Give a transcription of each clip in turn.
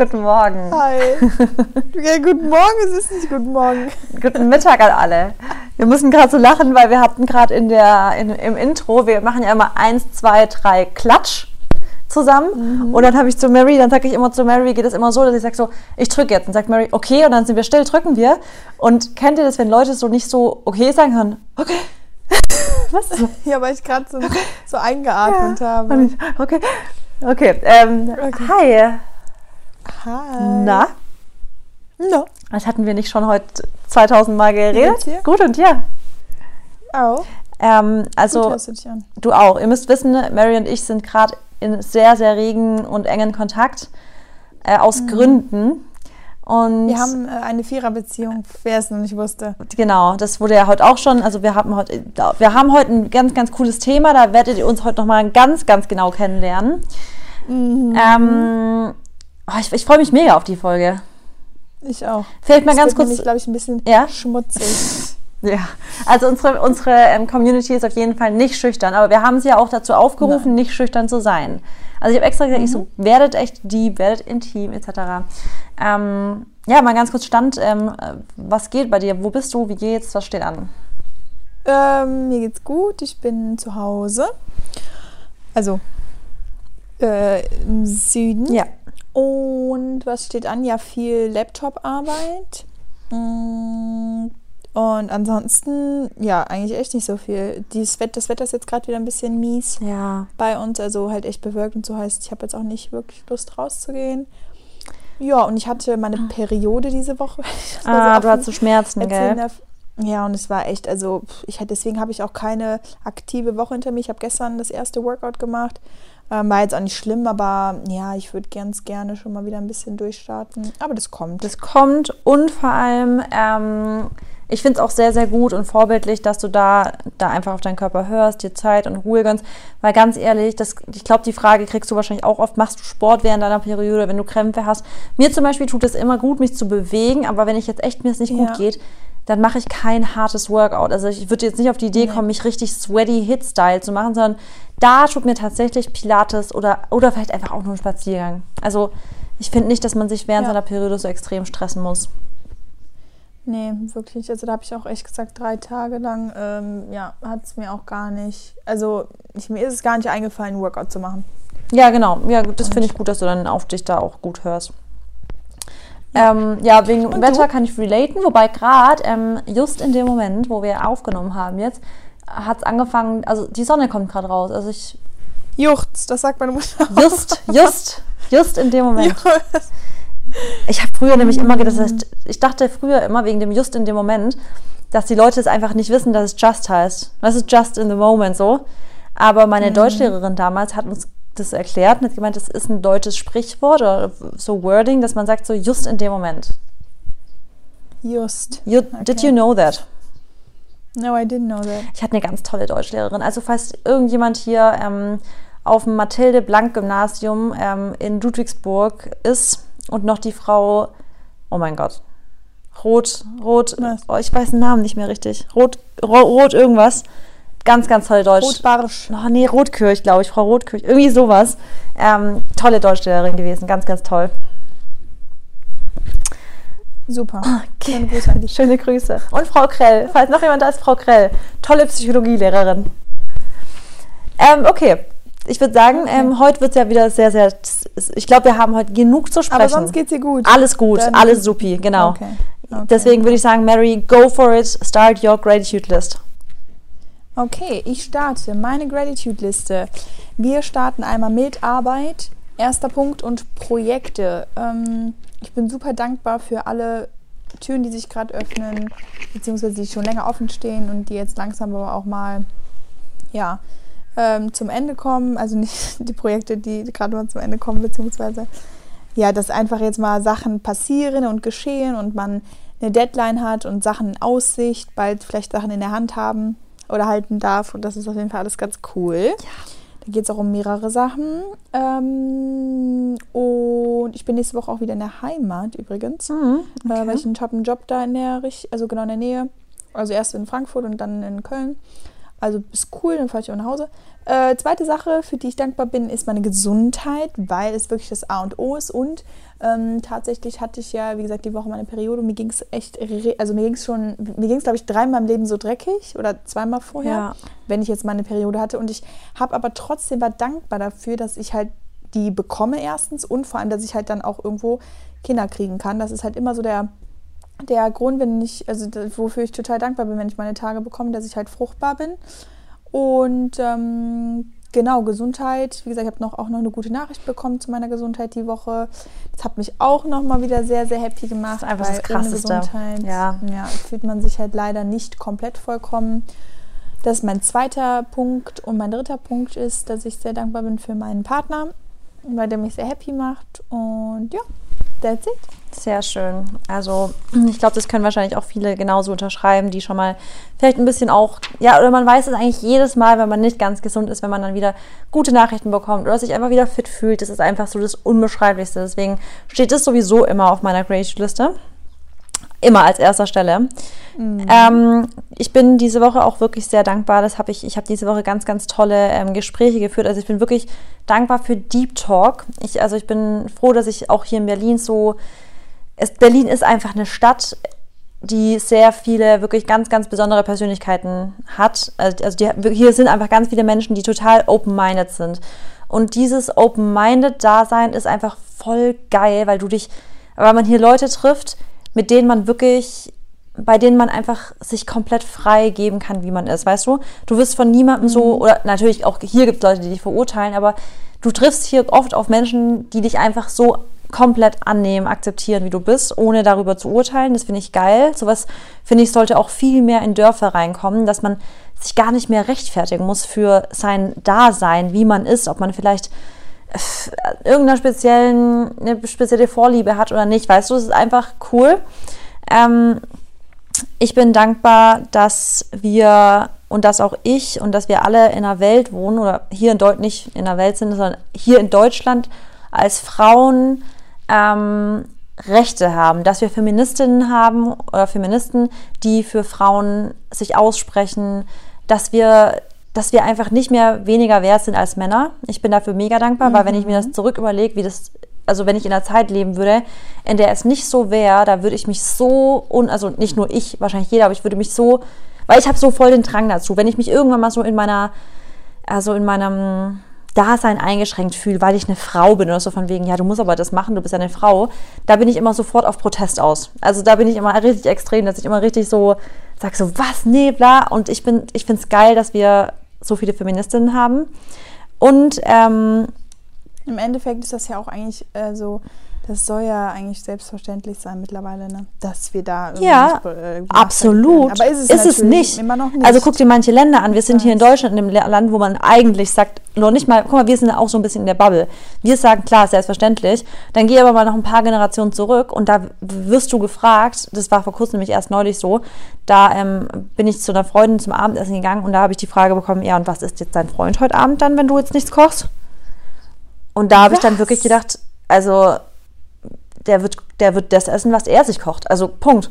Guten Morgen. Hi. Ja, guten Morgen, es ist nicht guten Morgen. Guten Mittag an alle. Wir müssen gerade so lachen, weil wir hatten gerade in der in, im Intro, wir machen ja immer eins, zwei, drei Klatsch zusammen. Mhm. Und dann habe ich zu Mary, dann sage ich immer zu Mary, geht es immer so, dass ich sage so, ich drücke jetzt. Und sagt Mary, okay, und dann sind wir still, drücken wir. Und kennt ihr das, wenn Leute so nicht so okay sagen können? Okay. Was? Ja, weil ich gerade so, okay. so eingeatmet ja. habe. Okay. Okay. Ähm, okay. Hi. Hi. Na? No. Das hatten wir nicht schon heute 2000 Mal geredet? Gut und dir? Auch. Ähm, also, du auch. Ihr müsst wissen, Mary und ich sind gerade in sehr, sehr regen und engen Kontakt äh, aus mhm. Gründen. Und wir haben äh, eine Viererbeziehung, wer es noch nicht wusste. Genau, das wurde ja heute auch schon. Also wir haben heute, wir haben heute ein ganz, ganz cooles Thema. Da werdet ihr uns heute nochmal ganz, ganz genau kennenlernen. Mhm. Ähm, oh, ich, ich freue mich mega auf die Folge. Ich auch. Vielleicht mal das ganz kurz. Ich glaube ich, ein bisschen ja? schmutzig. Ja, also unsere, unsere ähm, Community ist auf jeden Fall nicht schüchtern, aber wir haben sie ja auch dazu aufgerufen, Nein. nicht schüchtern zu sein. Also ich habe extra gesagt, mhm. ich so, mhm. werdet echt deep, werdet intim, etc. Ähm, ja, mal ganz kurz Stand, ähm, was geht bei dir? Wo bist du? Wie geht's? Was steht an? Ähm, mir geht's gut, ich bin zu Hause. Also äh, im Süden. Ja. Und was steht an? Ja, viel Laptop-Arbeit. Mm, und ansonsten, ja, eigentlich echt nicht so viel. Dieses Wetter, das Wetter ist jetzt gerade wieder ein bisschen mies ja. bei uns, also halt echt bewölkt und so heißt, ich habe jetzt auch nicht wirklich Lust rauszugehen. Ja, und ich hatte meine ah. Periode diese Woche. Ah, so du hattest Schmerzen, gell? Darf. Ja, und es war echt, also ich deswegen habe ich auch keine aktive Woche hinter mir. Ich habe gestern das erste Workout gemacht. Ähm, war jetzt auch nicht schlimm, aber ja, ich würde ganz gerne schon mal wieder ein bisschen durchstarten. Aber das kommt. Das kommt und vor allem ähm, ich finde es auch sehr, sehr gut und vorbildlich, dass du da, da einfach auf deinen Körper hörst, dir Zeit und Ruhe gönnst. Weil ganz ehrlich, das, ich glaube, die Frage kriegst du wahrscheinlich auch oft, machst du Sport während deiner Periode, wenn du Krämpfe hast? Mir zum Beispiel tut es immer gut, mich zu bewegen, aber wenn ich jetzt echt mir es nicht ja. gut geht, dann mache ich kein hartes Workout. Also ich würde jetzt nicht auf die Idee kommen, mich richtig sweaty Hit-Style zu machen, sondern da tut mir tatsächlich Pilates oder, oder vielleicht einfach auch nur ein Spaziergang. Also ich finde nicht, dass man sich während ja. seiner Periode so extrem stressen muss. Nee, wirklich. Also da habe ich auch echt gesagt, drei Tage lang, ähm, ja, hat es mir auch gar nicht, also ich, mir ist es gar nicht eingefallen, Workout zu machen. Ja, genau. Ja, das finde ich gut, dass du dann auf dich da auch gut hörst. Ja, ähm, ja wegen Und Wetter du? kann ich relaten, wobei gerade ähm, just in dem Moment, wo wir aufgenommen haben jetzt, hat es angefangen, also die Sonne kommt gerade raus. Also ich. Juchts, das sagt meine Mutter. Just, just, just in dem Moment. Just. Ich habe früher nämlich immer gedacht, das heißt, ich dachte früher immer wegen dem Just in dem Moment, dass die Leute es einfach nicht wissen, dass es Just heißt. Das ist Just in the Moment so. Aber meine mhm. Deutschlehrerin damals hat uns das erklärt und hat gemeint, das ist ein deutsches Sprichwort oder so Wording, dass man sagt so just in dem Moment. Just. You, okay. Did you know that? No, I didn't know that. Ich hatte eine ganz tolle Deutschlehrerin. Also falls irgendjemand hier ähm, auf dem Mathilde Blank Gymnasium ähm, in Ludwigsburg ist, und noch die Frau, oh mein Gott, Rot, Rot, oh, ich weiß den Namen nicht mehr richtig. Rot, Rot, Rot irgendwas. Ganz, ganz tolle Deutsch. Rotbarsch. Oh, nee, Rotkirch, glaube ich, Frau Rotkirch. Irgendwie sowas. Ähm, tolle Deutschlehrerin gewesen, ganz, ganz toll. Super. Okay. Schöne Grüße an dich. Schöne Grüße. Und Frau Krell, falls noch jemand da ist, Frau Krell. Tolle Psychologielehrerin. Ähm, okay, ich würde sagen, okay. ähm, heute wird es ja wieder sehr, sehr. Ich glaube, wir haben heute genug zu sprechen. Aber sonst geht es dir gut. Alles gut, Dann alles supi, genau. Okay. Okay. Deswegen würde ich sagen, Mary, go for it. Start your gratitude list. Okay, ich starte meine Gratitude-Liste. Wir starten einmal mit Arbeit, erster Punkt und Projekte. Ähm, ich bin super dankbar für alle Türen, die sich gerade öffnen, beziehungsweise die schon länger offen stehen und die jetzt langsam aber auch mal, ja, ähm, zum Ende kommen, also nicht die Projekte, die gerade mal zum Ende kommen, beziehungsweise ja, dass einfach jetzt mal Sachen passieren und geschehen und man eine Deadline hat und Sachen in Aussicht, bald vielleicht Sachen in der Hand haben oder halten darf und das ist auf jeden Fall alles ganz cool. Ja. Da geht es auch um mehrere Sachen. Ähm, und ich bin nächste Woche auch wieder in der Heimat übrigens, mhm, okay. äh, weil ich einen, habe einen Job da in der, also genau in der Nähe. Also erst in Frankfurt und dann in Köln. Also ist cool, dann fahre ich auch nach Hause. Äh, zweite Sache, für die ich dankbar bin, ist meine Gesundheit, weil es wirklich das A und O ist. Und ähm, tatsächlich hatte ich ja, wie gesagt, die Woche meine Periode. Mir ging es echt, also mir ging es schon, mir ging es, glaube ich, dreimal im Leben so dreckig oder zweimal vorher, ja. wenn ich jetzt meine Periode hatte. Und ich habe aber trotzdem war dankbar dafür, dass ich halt die bekomme erstens und vor allem, dass ich halt dann auch irgendwo Kinder kriegen kann. Das ist halt immer so der der Grund, wenn ich, also wofür ich total dankbar bin, wenn ich meine Tage bekomme, dass ich halt fruchtbar bin. Und ähm, genau, Gesundheit. Wie gesagt, ich habe noch, auch noch eine gute Nachricht bekommen zu meiner Gesundheit die Woche. Das hat mich auch noch mal wieder sehr, sehr happy gemacht. Das ist einfach das Krasseste. Gesundheit ja. Ja, fühlt man sich halt leider nicht komplett vollkommen. Das ist mein zweiter Punkt. Und mein dritter Punkt ist, dass ich sehr dankbar bin für meinen Partner, weil der mich sehr happy macht. Und ja, that's it. Sehr schön. Also ich glaube, das können wahrscheinlich auch viele genauso unterschreiben, die schon mal vielleicht ein bisschen auch, ja, oder man weiß es eigentlich jedes Mal, wenn man nicht ganz gesund ist, wenn man dann wieder gute Nachrichten bekommt oder sich einfach wieder fit fühlt. Das ist einfach so das Unbeschreiblichste. Deswegen steht das sowieso immer auf meiner Creative-Liste. Immer als erster Stelle. Mhm. Ähm, ich bin diese Woche auch wirklich sehr dankbar. Das habe ich, ich habe diese Woche ganz, ganz tolle ähm, Gespräche geführt. Also ich bin wirklich dankbar für Deep Talk. Ich, also ich bin froh, dass ich auch hier in Berlin so es, Berlin ist einfach eine Stadt, die sehr viele wirklich ganz, ganz besondere Persönlichkeiten hat. Also, also die, hier sind einfach ganz viele Menschen, die total open-minded sind. Und dieses open-minded-Dasein ist einfach voll geil, weil du dich, weil man hier Leute trifft, mit denen man wirklich, bei denen man einfach sich komplett frei geben kann, wie man ist, weißt du? Du wirst von niemandem so, mhm. oder natürlich auch hier gibt es Leute, die dich verurteilen, aber du triffst hier oft auf Menschen, die dich einfach so komplett annehmen, akzeptieren, wie du bist, ohne darüber zu urteilen. Das finde ich geil. Sowas, finde ich, sollte auch viel mehr in Dörfer reinkommen, dass man sich gar nicht mehr rechtfertigen muss für sein Dasein, wie man ist, ob man vielleicht äh, irgendeine speziellen, eine spezielle Vorliebe hat oder nicht. Weißt du, es ist einfach cool. Ähm, ich bin dankbar, dass wir und dass auch ich und dass wir alle in einer Welt wohnen oder hier in Deutschland nicht in der Welt sind, sondern hier in Deutschland als Frauen ähm, Rechte haben, dass wir Feministinnen haben oder Feministen, die für Frauen sich aussprechen, dass wir, dass wir einfach nicht mehr weniger wert sind als Männer. Ich bin dafür mega dankbar, mhm. weil wenn ich mir das mhm. zurück überlege, wie das, also wenn ich in einer Zeit leben würde, in der es nicht so wäre, da würde ich mich so, un, also nicht nur ich, wahrscheinlich jeder, aber ich würde mich so, weil ich habe so voll den Drang dazu, wenn ich mich irgendwann mal so in meiner, also in meinem Dasein eingeschränkt fühle, weil ich eine Frau bin oder so von wegen, ja, du musst aber das machen, du bist ja eine Frau, da bin ich immer sofort auf Protest aus. Also da bin ich immer richtig extrem, dass ich immer richtig so sage so, was, nee, bla. Und ich, ich finde es geil, dass wir so viele Feministinnen haben. Und ähm, im Endeffekt ist das ja auch eigentlich äh, so das soll ja eigentlich selbstverständlich sein mittlerweile, ne? dass wir da ja äh, absolut. Aber ist es, ist es nicht. Immer noch nicht. Also guck dir manche Länder an. Wir sind hier in Deutschland, in einem Land, wo man eigentlich sagt, noch nicht mal, guck mal, wir sind auch so ein bisschen in der Bubble. Wir sagen, klar, selbstverständlich. Dann geh aber mal noch ein paar Generationen zurück und da wirst du gefragt, das war vor kurzem nämlich erst neulich so, da ähm, bin ich zu einer Freundin zum Abendessen gegangen und da habe ich die Frage bekommen, ja, und was ist jetzt dein Freund heute Abend dann, wenn du jetzt nichts kochst? Und da habe ich dann wirklich gedacht, also der wird, der wird das essen, was er sich kocht. Also Punkt.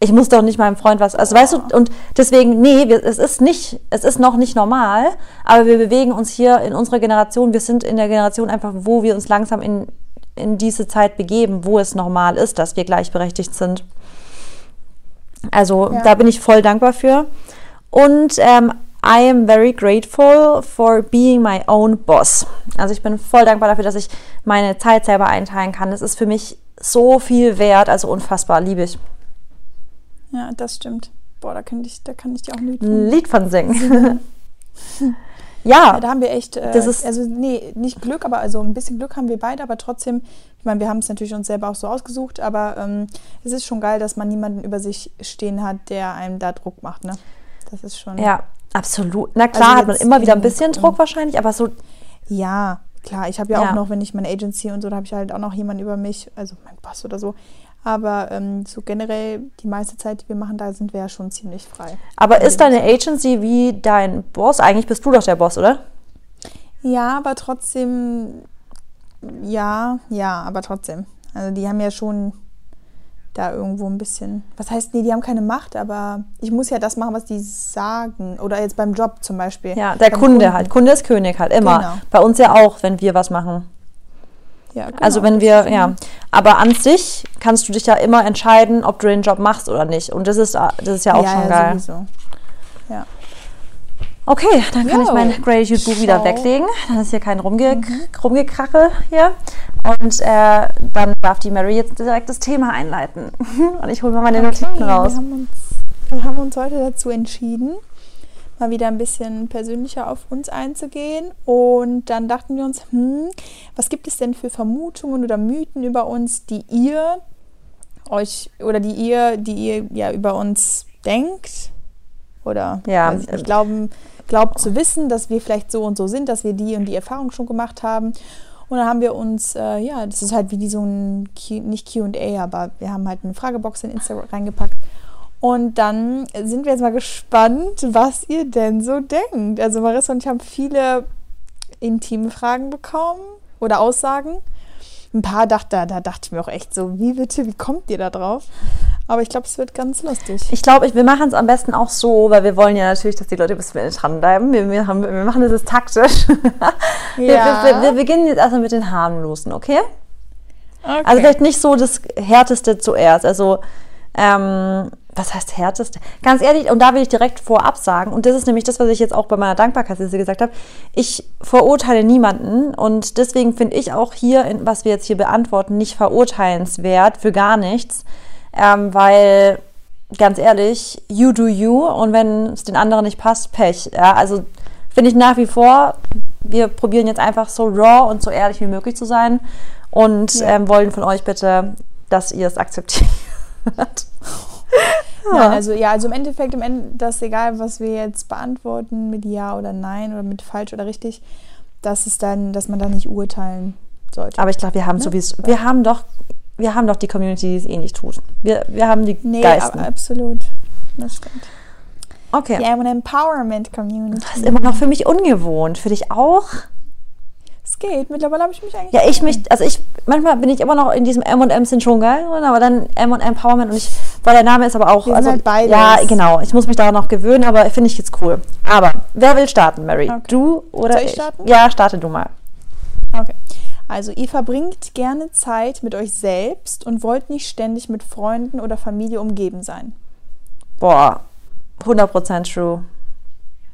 Ich muss doch nicht meinem Freund was. Also weißt du, und deswegen, nee, wir, es ist nicht, es ist noch nicht normal, aber wir bewegen uns hier in unserer Generation, wir sind in der Generation einfach, wo wir uns langsam in, in diese Zeit begeben, wo es normal ist, dass wir gleichberechtigt sind. Also ja. da bin ich voll dankbar für. Und ähm, I am very grateful for being my own boss. Also ich bin voll dankbar dafür, dass ich meine Zeit selber einteilen kann. Das ist für mich so viel wert, also unfassbar, liebe ich. Ja, das stimmt. Boah, da kann ich, da kann ich dir auch ein Lied von, Lied von singen. ja, da haben wir echt, äh, also nee, nicht Glück, aber also ein bisschen Glück haben wir beide, aber trotzdem, ich meine, wir haben es natürlich uns selber auch so ausgesucht, aber ähm, es ist schon geil, dass man niemanden über sich stehen hat, der einem da Druck macht, ne? Das ist schon. Ja, absolut. Na klar, also hat man immer wieder ein bisschen Druck wahrscheinlich, aber so. Ja, Klar, ich habe ja, ja, auch noch, wenn ich meine Agency und so, da habe ich halt auch noch jemanden über mich, also mein Boss oder so. Aber ähm, so generell die meiste Zeit, die wir machen, da sind wir ja schon ziemlich frei. Aber ist deine Agency wie dein Boss? Eigentlich bist du doch der Boss, oder? Ja, aber trotzdem, ja, ja, aber trotzdem. Also die haben ja schon da irgendwo ein bisschen. Was heißt, nee, die haben keine Macht, aber ich muss ja das machen, was die sagen. Oder jetzt beim Job zum Beispiel. Ja, der beim Kunde Kunden. halt. Kunde ist König halt, immer. Genau. Bei uns ja auch, wenn wir was machen. Ja, genau. Also wenn wir, ja. Aber an sich kannst du dich ja immer entscheiden, ob du den Job machst oder nicht. Und das ist, das ist ja auch ja, schon ja, geil. Sowieso. Ja. Okay, dann kann Jo. ich mein Gratitude-Buch wieder weglegen. Dann ist hier kein Rumge Mhm. Rumgekrachel hier. Und äh, dann darf die Mary jetzt direkt das Thema einleiten. Und ich hole mal meine Notizen raus. Wir haben, uns, wir haben uns heute dazu entschieden, mal wieder ein bisschen persönlicher auf uns einzugehen. Und dann dachten wir uns, hm, was gibt es denn für Vermutungen oder Mythen über uns, die ihr euch oder die ihr, die ihr ja über uns denkt? Oder Ja, weiß ich ähm, nicht, glauben, glaubt zu wissen, dass wir vielleicht so und so sind, dass wir die und die Erfahrung schon gemacht haben. Und dann haben wir uns, äh, ja, das ist halt wie die so ein, Q, nicht QA, aber wir haben halt eine Fragebox in Instagram reingepackt. Und dann sind wir jetzt mal gespannt, was ihr denn so denkt. Also Marissa und ich haben viele intime Fragen bekommen oder Aussagen. Ein paar dachte, da dachte ich mir auch echt so, wie bitte, wie kommt ihr da drauf? Aber ich glaube, es wird ganz lustig. Ich glaube, wir machen es am besten auch so, weil wir wollen ja natürlich, dass die Leute bis zum Ende dranbleiben. Wir, wir, haben, wir machen das jetzt taktisch. wir, Ja. wir, wir beginnen jetzt erstmal mit den harmlosen, okay? Okay. Also vielleicht nicht so das Härteste zuerst. Also, ähm, was heißt Härteste? Ganz ehrlich, und da will ich direkt vorab sagen, und das ist nämlich das, was ich jetzt auch bei meiner Dankbarkeitsliste gesagt habe, ich verurteile niemanden und deswegen finde ich auch hier, was wir jetzt hier beantworten, nicht verurteilenswert für gar nichts, ähm, weil ganz ehrlich, you do you und wenn es den anderen nicht passt, Pech. Ja, also finde ich nach wie vor, wir probieren jetzt einfach so raw und so ehrlich wie möglich zu sein und Ja. ähm, wollen von euch bitte, dass ihr es akzeptiert. Nein, also ja, also im Endeffekt, im Ende, das ist egal, was wir jetzt beantworten mit Ja oder Nein oder mit falsch oder richtig, das ist dann, dass man da nicht urteilen sollte. Aber ich glaube, wir haben Ne? sowieso, wir haben doch, wir haben doch die Community, die es eh nicht tut. Wir, wir haben die nee, Geisten. aber absolut. Das stimmt. okay. Die M Empowerment Community. Das ist immer noch für mich ungewohnt. Für dich auch? Es geht. Mittlerweile habe ich mich eigentlich. Ja, ich mich, also ich, manchmal bin ich immer noch in diesem M&M sind schon geil aber dann M&M Empowerment und ich, weil der Name ist aber auch, Wir sind also, halt beides. ja, genau, ich muss mich da noch gewöhnen, aber finde ich jetzt cool. Aber, wer will starten, Mary? Okay. Du oder Soll ich ich? starten? Ja, starte du mal. Okay. Also, ihr verbringt gerne Zeit mit euch selbst und wollt nicht ständig mit Freunden oder Familie umgeben sein. Boah, 100% true.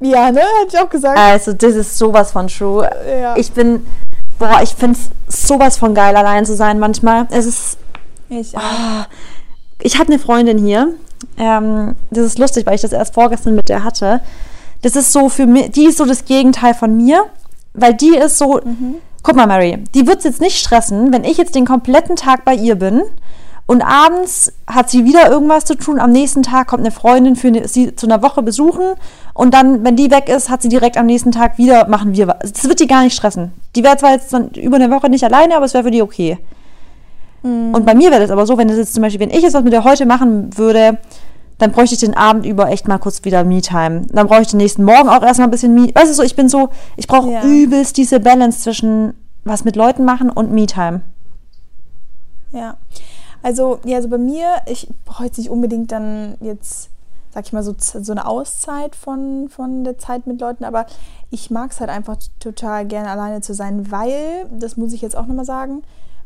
Ja, ne? Hätte ich auch gesagt. Also, das ist sowas von true. ja. Ich bin, boah, ich finde es sowas von geil, allein zu sein manchmal. Es ist, ich auch. Ah, ich habe eine Freundin hier. Ähm, das ist lustig, weil ich das erst vorgestern mit der hatte. Das ist so für mich, die ist so das Gegenteil von mir, weil die ist so, guck mal, Mary, die wird es jetzt nicht stressen, wenn ich jetzt den kompletten Tag bei ihr bin und abends hat sie wieder irgendwas zu tun. Am nächsten Tag kommt eine Freundin für eine, sie zu einer Woche besuchen und dann, wenn die weg ist, hat sie direkt am nächsten Tag wieder, machen wir was. Das wird die gar nicht stressen. Die wäre zwar jetzt dann über eine Woche nicht alleine, aber es wäre für die okay. Und bei mir wäre das aber so, wenn das jetzt zum Beispiel, wenn ich jetzt was mit der heute machen würde, dann bräuchte ich den Abend über echt mal kurz wieder Me-Time. Dann brauche ich den nächsten Morgen auch erstmal ein bisschen Me. Weißt du so, ich bin so, ich brauche Ja. übelst diese Balance zwischen was mit Leuten machen und Me-Time. Ja. Also, ja, also bei mir, ich brauche jetzt nicht unbedingt dann jetzt, sag ich mal, so, so eine Auszeit von, von der Zeit mit Leuten, aber ich mag es halt einfach total gerne alleine zu sein, weil, das muss ich jetzt auch nochmal sagen,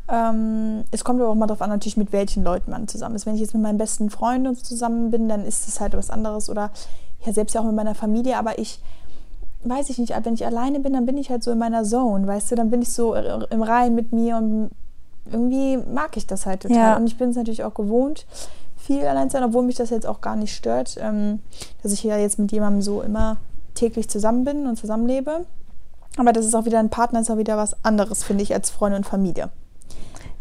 ähm, es kommt aber auch mal darauf an, natürlich mit welchen Leuten man zusammen ist. Wenn ich jetzt mit meinen besten Freunden zusammen bin, dann ist das halt was anderes oder ja, selbst ja auch mit meiner Familie, aber ich weiß ich nicht, wenn ich alleine bin, dann bin ich halt so in meiner Zone, weißt du, dann bin ich so im Rein mit mir und irgendwie mag ich das halt total. Ja. Und ich bin es natürlich auch gewohnt, viel allein zu sein, obwohl mich das jetzt auch gar nicht stört, ähm, dass ich ja jetzt mit jemandem so immer täglich zusammen bin und zusammenlebe. Aber das ist auch wieder ein Partner, ist auch wieder was anderes, finde ich, als Freunde und Familie.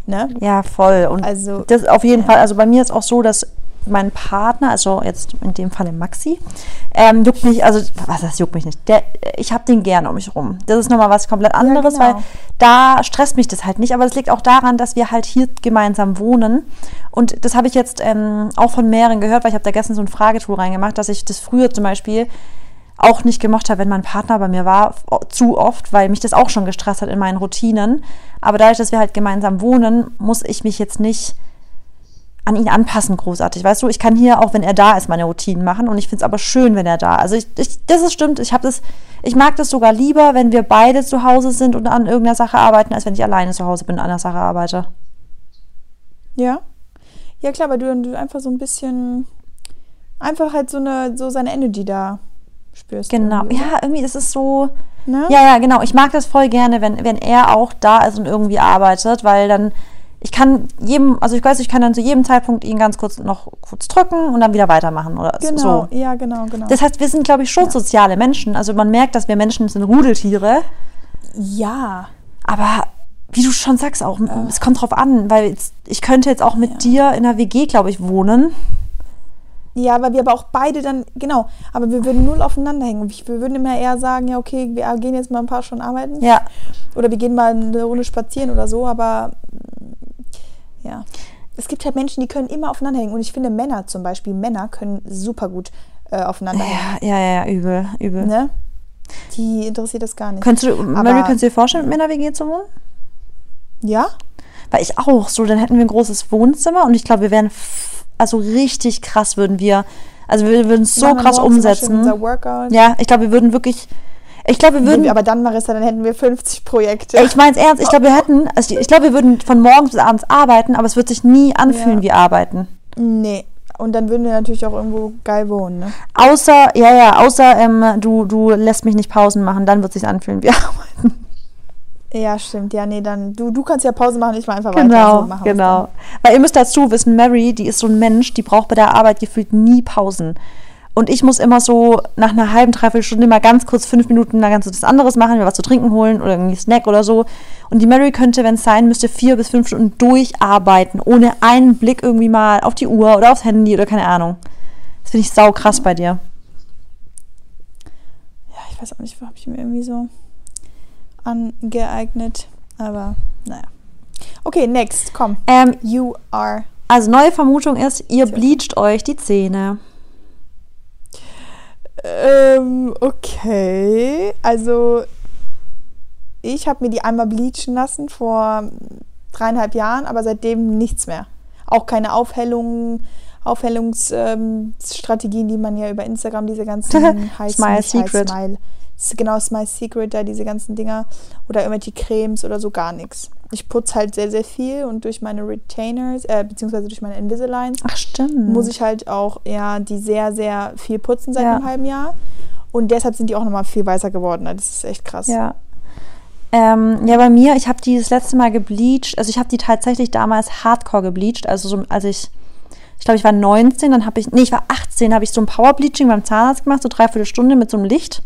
Ne? Ja, voll. Und Also, das auf jeden Fall, also bei mir ist auch so, dass mein Partner, also jetzt in dem Falle Maxi, ähm, juckt mich, also was das juckt mich nicht. Der, ich habe den gerne um mich rum. Das ist nochmal was komplett anderes, genau. weil da stresst mich das halt nicht. Aber das liegt auch daran, dass wir halt hier gemeinsam wohnen. Und das habe ich jetzt ähm, auch von mehreren gehört, weil ich habe da gestern so ein Fragetool reingemacht, dass ich das früher zum Beispiel auch nicht gemocht habe, wenn mein Partner bei mir war, zu oft, weil mich das auch schon gestresst hat in meinen Routinen. Aber dadurch, dass wir halt gemeinsam wohnen, muss ich mich jetzt nicht an ihn anpassen, großartig. Weißt du, ich kann hier, auch wenn er da ist, meine Routinen machen und ich finde es aber schön, wenn er da ist. Also ich, ich, das ist stimmt, ich das, ich mag das sogar lieber, wenn wir beide zu Hause sind und an irgendeiner Sache arbeiten, als wenn ich alleine zu Hause bin und an einer Sache arbeite. Ja. Ja, klar, weil du, du einfach so ein bisschen, einfach halt so eine, so seine Energy da spürst. Genau, irgendwie, ja, irgendwie ist es so. Ne? Ja, ja, genau. Ich mag das voll gerne, wenn, wenn er auch da ist und irgendwie arbeitet, weil dann ich kann jedem, also ich weiß, ich kann dann zu jedem Zeitpunkt ihn ganz kurz noch kurz drücken und dann wieder weitermachen oder Genau, so. ja, genau, genau. Das heißt, wir sind, glaube ich, schon soziale Menschen. Also man merkt, dass wir Menschen sind Rudeltiere, ja. aber wie du schon sagst auch, es kommt drauf an, weil jetzt, ich könnte jetzt auch mit dir in einer WG, glaube ich, wohnen. Ja, weil wir aber auch beide dann, genau, aber wir würden null aufeinander hängen. Wir würden immer eher sagen, ja, okay, wir gehen jetzt mal ein paar Stunden arbeiten. Ja. Oder wir gehen mal eine Runde spazieren oder so, aber ja. Es gibt halt Menschen, die können immer aufeinander hängen. Und ich finde, Männer zum Beispiel, Männer können super gut äh, aufeinander hängen. Ja, ja, ja, übel, übel. Ne? Die interessiert das gar nicht. Könntest du, Aber- Mary, könntest du dir vorstellen, mit Männer-WG zu wohnen? ja? Weil ich auch so, dann hätten wir ein großes Wohnzimmer und ich glaube, wir wären, also richtig krass würden wir, also wir würden es so Machen wir krass umsetzen. Ja, ich glaube, wir würden wirklich, ich glaube, wir würden, aber dann, Marissa, dann hätten wir 50 Projekte. ich meine es ernst, ich glaube, wir hätten, also ich glaube, wir würden von morgens bis abends arbeiten, aber es wird sich nie anfühlen Ja. wie arbeiten. Nee. Und dann würden wir natürlich auch irgendwo geil wohnen, ne? Außer, ja, ja, außer ähm, du, du lässt mich nicht Pausen machen, dann wird es sich anfühlen wie arbeiten. Ja, stimmt. Ja, nee, dann, du, du kannst ja Pause machen, ich mal einfach weiter. Genau, machen wir's genau. Weil ihr müsst dazu wissen, Mary, die ist so ein Mensch, die braucht bei der Arbeit gefühlt nie Pausen. Und ich muss immer so nach einer halben, dreiviertel Stunde mal ganz kurz fünf Minuten dann ganz was anderes machen, mir was zu trinken holen oder irgendwie Snack oder so. Und die Mary könnte, wenn es sein müsste, vier bis fünf Stunden durcharbeiten, ohne einen Blick irgendwie mal auf die Uhr oder aufs Handy oder keine Ahnung. Das finde ich sau krass bei dir. Ja, ich weiß auch nicht, habe ich mir irgendwie so angeeignet. Aber naja. Okay, next, komm. Ähm, You are. also neue Vermutung ist, ihr bleacht euch die Zähne. Ähm, okay. Also, ich habe mir die einmal bleachen lassen vor dreieinhalb Jahren, aber seitdem nichts mehr. Auch keine Aufhellung, Aufhellungsstrategien, die man ja über Instagram, diese ganzen heißen Smile High Secret. Smile, genau, Smile Secret, da diese ganzen Dinger oder irgendwelche Cremes oder so gar nichts. Ich putze halt sehr, sehr viel und durch meine Retainers, äh, beziehungsweise durch meine Invisaligns, Ach, stimmt. muss ich halt auch ja die sehr, sehr viel putzen seit Ja. einem halben Jahr. Und deshalb sind die auch nochmal viel weißer geworden. Das ist echt krass. Ja. Ähm, ja, bei mir, ich habe die das letzte Mal gebleached. Also ich habe die tatsächlich damals hardcore gebleached. Also so, als ich, ich glaube, ich war 19, dann habe ich, nee, ich war 18, habe ich so ein Powerbleaching beim Zahnarzt gemacht, so dreiviertel Stunde mit so einem Licht.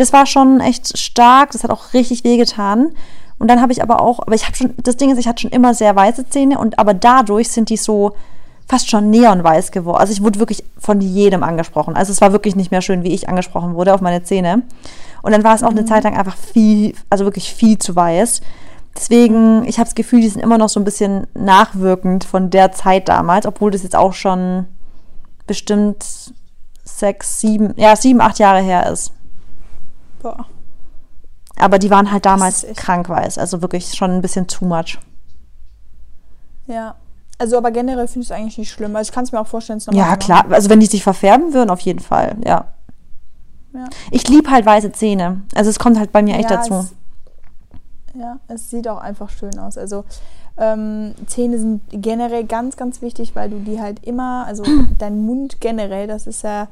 Das war schon echt stark, das hat auch richtig wehgetan. Und dann habe ich aber auch, aber ich habe schon, das Ding ist, ich hatte schon immer sehr weiße Zähne und aber dadurch sind die so fast schon neonweiß geworden. Also ich wurde wirklich von jedem angesprochen. Also es war wirklich nicht mehr schön, wie ich angesprochen wurde auf meine Zähne. Und dann war es auch eine Zeit lang einfach viel, also wirklich viel zu weiß. Deswegen, ich habe das Gefühl, die sind immer noch so ein bisschen nachwirkend von der Zeit damals, obwohl das jetzt auch schon bestimmt sechs, sieben, ja, sieben, acht Jahre her ist. Boah. Aber die waren halt damals krank weiß, also wirklich schon ein bisschen too much. Ja. Also aber generell finde ich es eigentlich nicht schlimm. Also ich kann es mir auch vorstellen, es nochmal Ja, klar. Also wenn die sich verfärben würden, auf jeden Fall, ja. Ja. Ich liebe halt weiße Zähne. Also es kommt halt bei mir echt Ja, dazu. Es, ja, es sieht auch einfach schön aus. Also ähm, Zähne sind generell ganz, ganz wichtig, weil du die halt immer, also dein Mund generell, das ist ja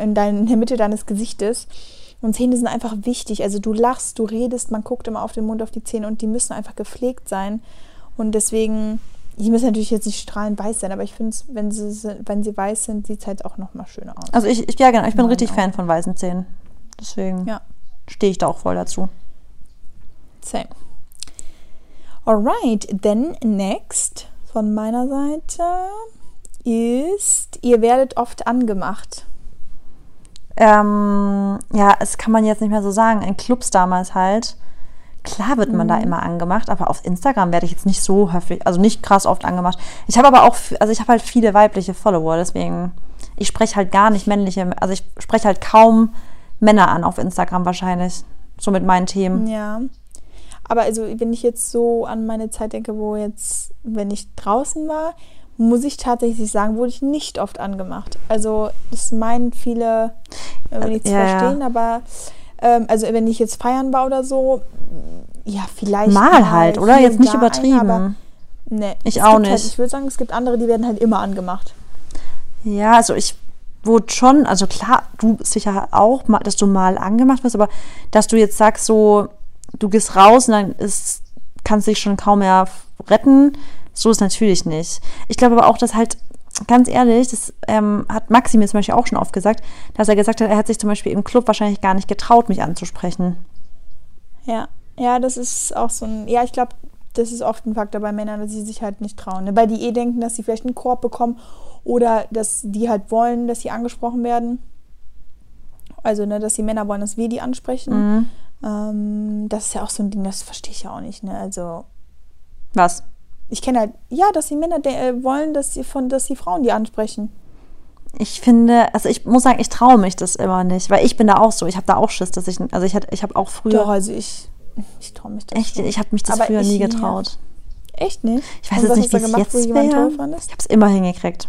in, dein, in der Mitte deines Gesichtes. Und Zähne sind einfach wichtig. Also du lachst, du redest, man guckt immer auf den Mund, auf die Zähne und die müssen einfach gepflegt sein. Und deswegen, die müssen natürlich jetzt nicht strahlend weiß sein, aber ich finde, wenn sie, wenn sie weiß sind, sieht es halt auch nochmal schöner aus. Also ich, ich ja genau, ich bin Nein, richtig auch. Fan von weißen Zähnen. Deswegen Ja. stehe ich da auch voll dazu. Same. Alright, then next von meiner Seite ist, ihr werdet oft angemacht. Ähm, ja, es kann man jetzt nicht mehr so sagen. In Clubs damals halt. Klar wird man da immer angemacht, aber auf Instagram werde ich jetzt nicht so häufig, also nicht krass oft angemacht. Ich habe aber auch, also ich habe halt viele weibliche Follower, deswegen, ich spreche halt gar nicht männliche, also ich spreche halt kaum Männer an auf Instagram wahrscheinlich, so mit meinen Themen. Ja. Aber also, wenn ich jetzt so an meine Zeit denke, wo jetzt, wenn ich draußen war, muss ich tatsächlich sagen, wurde ich nicht oft angemacht. Also das meinen viele, wenn nichts Ja, ja. verstehen, aber ähm, also wenn ich jetzt feiern war oder so, ja, vielleicht. Mal halt, oder? Jetzt nicht übertrieben. Einen, aber nee, Ich auch Halt, nicht. ich würde sagen, es gibt andere, die werden halt immer angemacht. Ja, also ich wurde schon, also klar, du sicher auch, mal- dass du mal angemacht wirst, aber dass du jetzt sagst, so, du gehst raus und dann ist, kannst dich schon kaum mehr retten, so ist natürlich nicht. Ich glaube aber auch, dass halt, ganz ehrlich, das ähm, hat Maxi mir zum Beispiel auch schon oft gesagt, dass er gesagt hat, er hat sich zum Beispiel im Club wahrscheinlich gar nicht getraut, mich anzusprechen. Ja, ja, das ist auch so ein, ja, ich glaube, das ist oft ein Faktor bei Männern, dass sie sich halt nicht trauen. Ne? Weil die eh denken, dass sie vielleicht einen Korb bekommen oder dass die halt wollen, dass sie angesprochen werden. Also, ne, dass die Männer wollen, dass wir die ansprechen. Mhm. Ähm, das ist ja auch so ein Ding, das verstehe ich ja auch nicht, ne? Also, Was? Ich kenne halt, ja, dass die Männer äh, wollen, dass sie von, dass die Frauen die ansprechen. Ich finde, also ich muss sagen, ich traue mich das immer nicht, weil ich bin da auch so. Ich habe da auch Schiss, dass ich, also ich, hatte- ich habe auch früher, Doch, also ich, ich traue mich das echt, schon. ich habe mich das Aber früher ich- nie ja. getraut. Echt nicht? Ich weiß Und jetzt nicht, wie du es jetzt wäre. Ich habe es immer hingekriegt.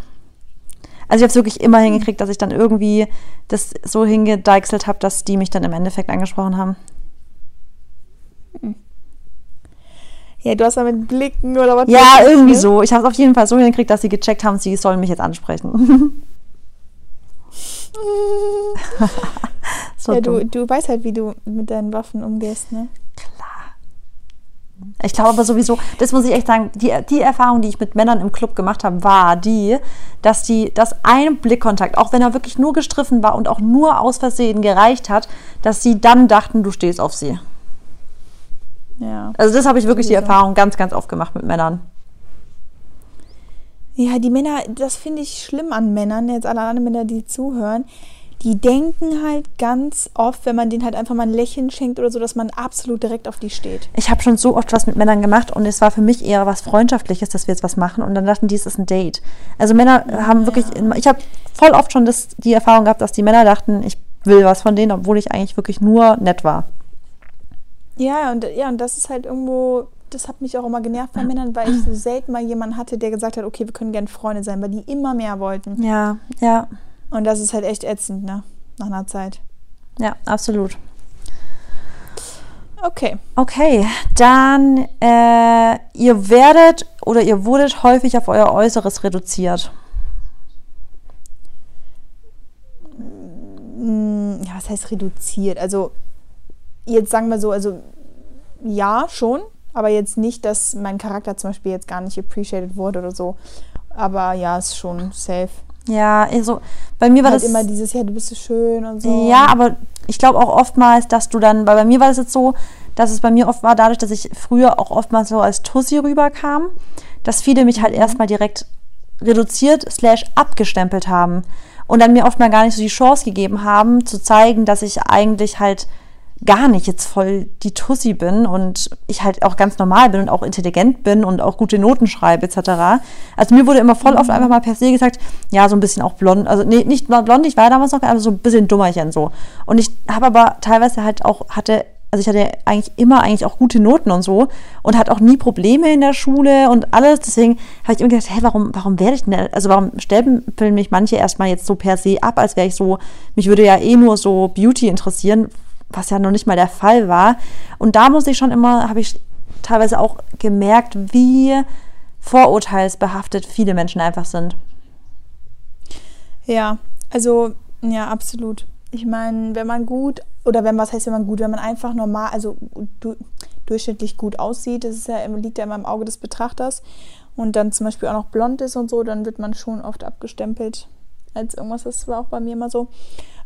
Also ich habe es wirklich immer hingekriegt, dass ich dann irgendwie das so hingedeichselt habe, dass die mich dann im Endeffekt angesprochen haben. Ja, du hast da mit Blicken oder was? Ja, irgendwie ne? so. Ich habe es auf jeden Fall so hingekriegt, dass sie gecheckt haben, sie sollen mich jetzt ansprechen. so ja, du, du weißt halt, wie du mit deinen Waffen umgehst, ne? Ich glaube aber sowieso, das muss ich echt sagen, die, die Erfahrung, die ich mit Männern im Club gemacht habe, war die, dass die, dass ein Blickkontakt, auch wenn er wirklich nur gestriffen war und auch nur aus Versehen gereicht hat, dass sie dann dachten, du stehst auf sie. Ja. Also das habe ich wirklich die. Erfahrung ganz, ganz oft gemacht mit Männern. Ja, die Männer, das finde ich schlimm an Männern, jetzt alle anderen Männer, die zuhören, die denken halt ganz oft, wenn man denen halt einfach mal ein Lächeln schenkt oder so, dass man absolut direkt auf die steht. Ich habe schon so oft was mit Männern gemacht und es war für mich eher was Freundschaftliches, dass wir jetzt was machen und dann dachten die, es ist ein Date. Also Männer haben wirklich, ich habe voll oft schon das, die Erfahrung gehabt, dass die Männer dachten, ich will was von denen, obwohl ich eigentlich wirklich nur nett war. Ja, und, ja, und das ist halt irgendwo, das hat mich auch immer genervt bei Männern, weil ich so selten mal jemanden hatte, der gesagt hat, okay, wir können gerne Freunde sein, weil die immer mehr wollten. Ja, ja, Und das ist halt echt ätzend, ne? Nach einer Zeit. ja, absolut. Okay. Okay, dann äh, ihr werdet oder ihr wurdet häufig auf euer Äußeres reduziert. Mm, Ja, was heißt reduziert? Also, jetzt sagen wir so, also ja, schon, aber jetzt nicht, dass mein Charakter zum Beispiel jetzt gar nicht appreciated wurde oder so. Aber ja, ist schon safe. Ja, also bei mir war halt das immer dieses, ja, du bist so schön und so. Ja, aber ich glaube auch oftmals, dass du dann, weil bei mir war das jetzt so, dass es bei mir oft war, dadurch, dass ich früher auch oftmals so als Tussi rüberkam, dass viele mich Mhm. halt erstmal direkt reduziert slash abgestempelt haben und dann mir oft mal gar nicht so die Chance gegeben haben, zu zeigen, dass ich eigentlich halt gar nicht jetzt voll die Tussi bin und ich halt auch ganz normal bin und auch intelligent bin und auch gute Noten schreibe etc. Also mir wurde immer voll oft einfach mal per se gesagt, ja, so ein bisschen auch blond, also nee, nicht blond, ich war damals noch, aber so ein bisschen dummerchen so. Und ich habe aber teilweise halt auch, hatte, also ich hatte eigentlich immer eigentlich auch gute Noten und so und hatte auch nie Probleme in der Schule und alles. Deswegen habe ich immer gedacht, hä, warum, warum werde ich denn, also warum stempeln mich manche erstmal jetzt so per se ab, als wäre ich so, mich würde ja eh nur so Beauty interessieren, was ja noch nicht mal der Fall war. Und da muss ich schon immer, habe ich teilweise auch gemerkt, wie vorurteilsbehaftet viele Menschen einfach sind. Ja, also, ja, absolut. Ich meine, wenn man gut, oder wenn, was heißt, wenn man gut, wenn man einfach normal, also du, durchschnittlich gut aussieht, das ja, liegt ja immer im Auge des Betrachters und dann zum Beispiel auch noch blond ist und so, dann wird man schon oft abgestempelt als irgendwas. Das war auch bei mir immer so.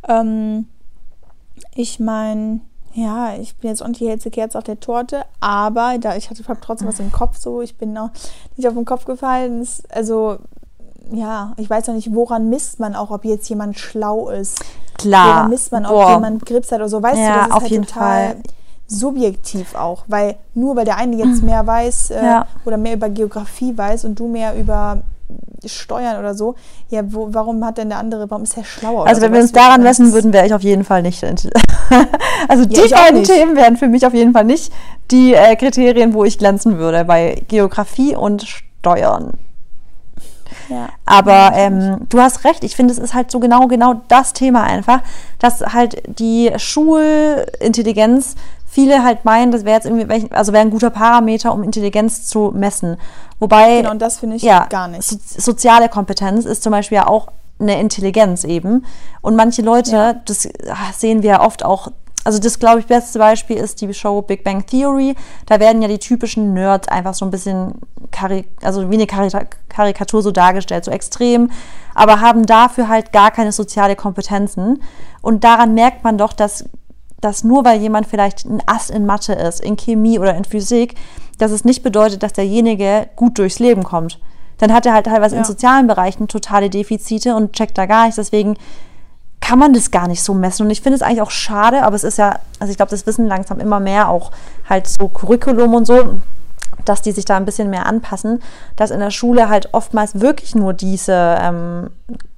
Ähm, ich meine, ja, ich bin jetzt auch nicht die hellste Kerze auf der Torte, aber da ich hatte trotzdem was im Kopf so, ich bin noch nicht auf den Kopf gefallen. Also ja, ich weiß noch nicht, woran misst man auch, ob jetzt jemand schlau ist. Klar. Woran misst man, ob Boah. jemand Krebs hat oder so. Weißt Ja, du, das ist auf halt jeden total Fall. subjektiv auch, weil nur weil der eine jetzt mehr weiß äh, Ja. oder mehr über Geografie weiß und du mehr über Steuern oder so, ja, wo, warum hat denn der andere, warum ist er schlauer? Also wenn so, wir uns daran messen würden, wäre ich auf jeden Fall nicht. also die ich auch beiden. Themen wären für mich auf jeden Fall nicht die äh, Kriterien, wo ich glänzen würde, bei Geografie und Steuern. Ja. Aber ähm, du hast recht, ich finde, es ist halt so genau, genau das Thema einfach, dass halt die Schulintelligenz viele halt meinen, das wäre jetzt irgendwie, also wäre ein guter Parameter, um Intelligenz zu messen. Wobei, Genau, und das finde ich ja, gar nicht. So, soziale Kompetenz ist zum Beispiel ja auch eine Intelligenz eben. Und manche Leute, Ja. das ah, sehen wir ja oft auch, also das glaube ich beste Beispiel ist die Show Big Bang Theory. Da werden ja die typischen Nerds einfach so ein bisschen, also wie eine Karikatur so dargestellt, so extrem, aber haben dafür halt gar keine soziale Kompetenzen. Und daran merkt man doch, dass dass nur weil jemand vielleicht ein Ass in Mathe ist, in Chemie oder in Physik, dass es nicht bedeutet, dass derjenige gut durchs Leben kommt. Dann hat er halt teilweise in Ja. sozialen Bereichen totale Defizite und checkt da gar nichts. Deswegen kann man das gar nicht so messen. Und ich finde es eigentlich auch schade, aber es ist ja, also ich glaube, das wissen langsam immer mehr auch halt so Curriculum und so, dass die sich da ein bisschen mehr anpassen, dass in der Schule halt oftmals wirklich nur diese ähm,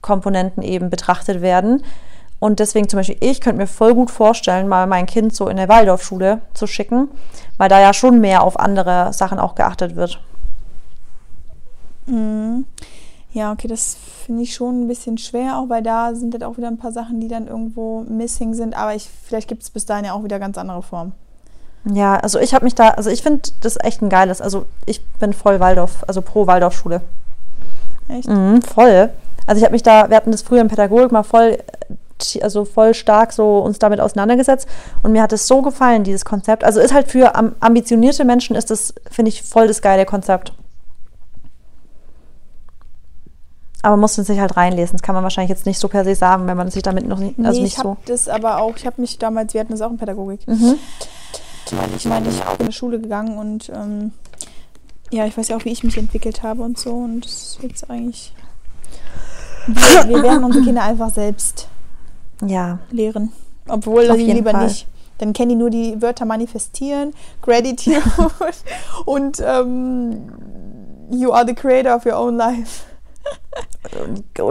Komponenten eben betrachtet werden. Und deswegen zum Beispiel, ich könnte mir voll gut vorstellen, mal mein Kind so in der Waldorfschule zu schicken, weil da ja schon mehr auf andere Sachen auch geachtet wird. Mhm. Ja, okay, das finde ich schon ein bisschen schwer, auch weil da sind halt auch wieder ein paar Sachen, die dann irgendwo missing sind. Aber ich, vielleicht gibt es bis dahin ja auch wieder ganz andere Formen. Ja, also ich habe mich da, also ich finde das echt ein geiles, also ich bin voll Waldorf, also pro Waldorfschule. Echt? Mhm, voll. Also ich habe mich da, wir hatten das früher in Pädagogik mal voll, also voll stark so uns damit auseinandergesetzt und mir hat es so gefallen, dieses Konzept. Also ist halt für am- ambitionierte Menschen ist das, finde ich, voll das geile Konzept. Aber man muss sich halt reinlesen. Das kann man wahrscheinlich jetzt nicht so per se sagen, wenn man sich damit noch nicht, also nee, nicht ich habe so. das aber auch, ich habe mich damals, wir hatten das auch in Pädagogik. Mhm. Ich meine, ich bin in die Schule gegangen und ähm, ja, ich weiß ja auch, wie ich mich entwickelt habe und so. Und das ist jetzt eigentlich. Wir, wir werden unsere Kinder einfach selbst Ja, lehren. Obwohl Auf die lieber Fall. nicht. Dann kennen die nur die Wörter manifestieren, Gratitude und ähm, You are the creator of your own life.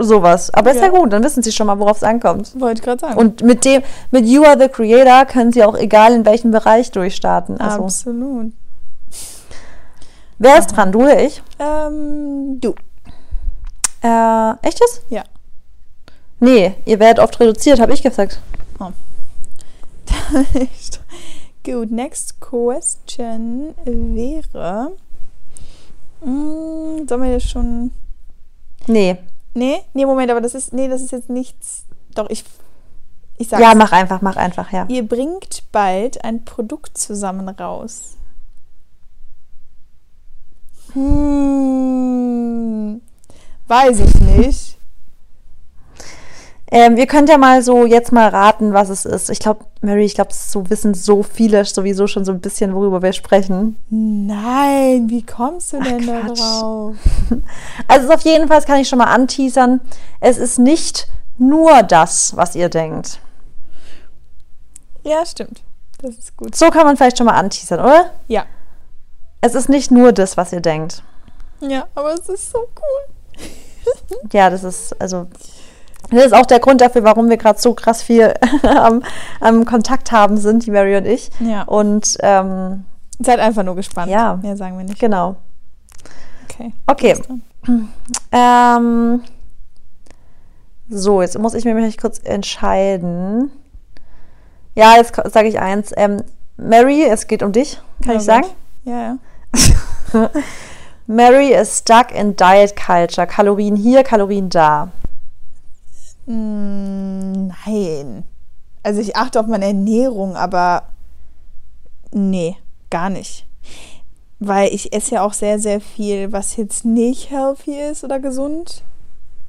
sowas. Aber ist ja. Ja. gut, dann wissen sie schon mal, worauf es ankommt. Wollte ich gerade sagen. Und mit dem, mit You are the Creator können sie auch egal in welchem Bereich durchstarten. Also, Absolut. wer ist dran? Du oder ich? Ähm, du. Äh, echtes? Ja. Nee, ihr werdet oft reduziert, habe ich gesagt. Gut, next question wäre. Mm, sollen wir das schon. Nee. Nee? Nee, Moment, aber das ist. Nee, das ist jetzt nichts. Doch, ich. Ich sag's. Ja, mach einfach, mach einfach, ja. Ihr bringt bald ein Produkt zusammen raus. Hm. Weiß ich nicht. Ähm, ihr könnt ja mal so jetzt mal raten, was es ist. Ich glaube, Mary, ich glaube, so wissen so viele sowieso schon so ein bisschen, worüber wir sprechen. Nein, wie kommst du denn da Quatsch. drauf? Also auf jeden Fall, kann ich schon mal anteasern, es ist nicht nur das, was ihr denkt. Ja, stimmt. Das ist gut. So kann man vielleicht schon mal anteasern, oder? Ja. Es ist nicht nur das, was ihr denkt. Ja, aber es ist so cool. Ja, das ist, also, das ist auch der Grund dafür, warum wir gerade so krass viel am, am Kontakt haben sind, die Mary und ich. Ja. Und ähm, Seid einfach nur gespannt. Ja. Mehr sagen wir nicht. genau. Okay. Okay. Ähm, so, jetzt muss ich mir mich kurz entscheiden. Ja, jetzt sage ich eins. Ähm, Mary, es geht um dich, kann Ja, ich sagen? gut. Ja, ja. Mary is stuck in diet culture. Kalorien hier, Kalorien da. Nein. Also ich achte auf meine Ernährung, aber nee, gar nicht. Weil ich esse ja auch sehr, sehr viel, was jetzt nicht healthy ist oder gesund.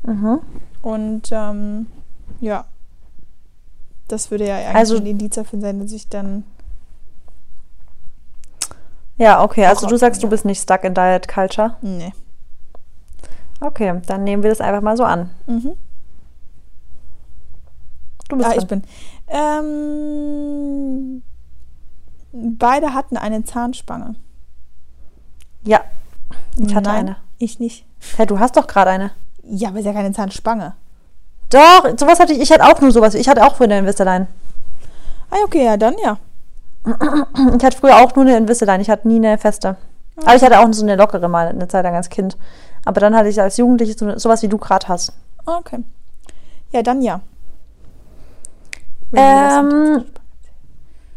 Mhm. Und ähm, ja, das würde ja eigentlich Also- ein Indiz dafür sein, dass ich dann. Ja, okay. Also du sagst, du ja. bist nicht stuck in diet culture. Nee. Okay, dann nehmen wir das einfach mal so an. Mhm. Du bist Ah, dran. ich bin. Ähm, beide hatten eine Zahnspange. Ja, ich hatte Nein, eine. Ich nicht. Hey, du hast doch gerade eine. Ja, aber ist ja keine Zahnspange. Doch, sowas hatte ich. Ich hatte auch nur sowas. Ich hatte auch früher eine Invisalign. Ah, okay, ja, dann ja. Ich hatte früher auch nur eine Invisalign. Ich hatte nie eine feste. Aber ich hatte auch so eine lockere mal eine Zeit lang als Kind. Aber dann hatte ich als Jugendliche so, sowas, wie du gerade hast. Okay. Ja, dann ja. Ähm,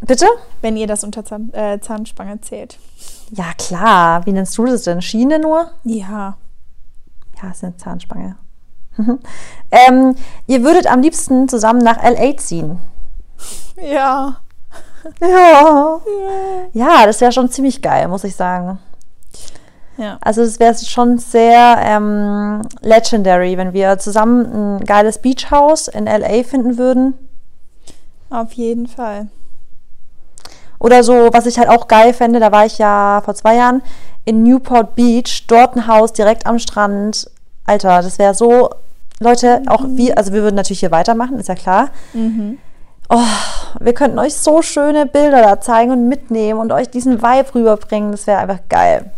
bitte? Wenn ihr das unter Zahn, äh, Zahnspange zählt. Ja, klar. Wie nennst du das denn? Schiene nur? Ja. Ja, ist eine Zahnspange. ähm, ihr würdet am liebsten zusammen nach LA ziehen. Ja. Ja. Ja, das wäre schon ziemlich geil, muss ich sagen. Ja. Also es wäre schon sehr ähm, legendary, wenn wir zusammen ein geiles Beachhaus in LA finden würden. Auf jeden Fall. Oder so, was ich halt auch geil fände, da war ich ja vor zwei Jahren in Newport Beach, dort ein Haus direkt am Strand. Alter, das wäre so, Leute, auch wir, also wir würden natürlich hier weitermachen, ist ja klar. Mhm. Oh, wir könnten euch so schöne Bilder da zeigen und mitnehmen und euch diesen Vibe rüberbringen. Das wäre einfach geil.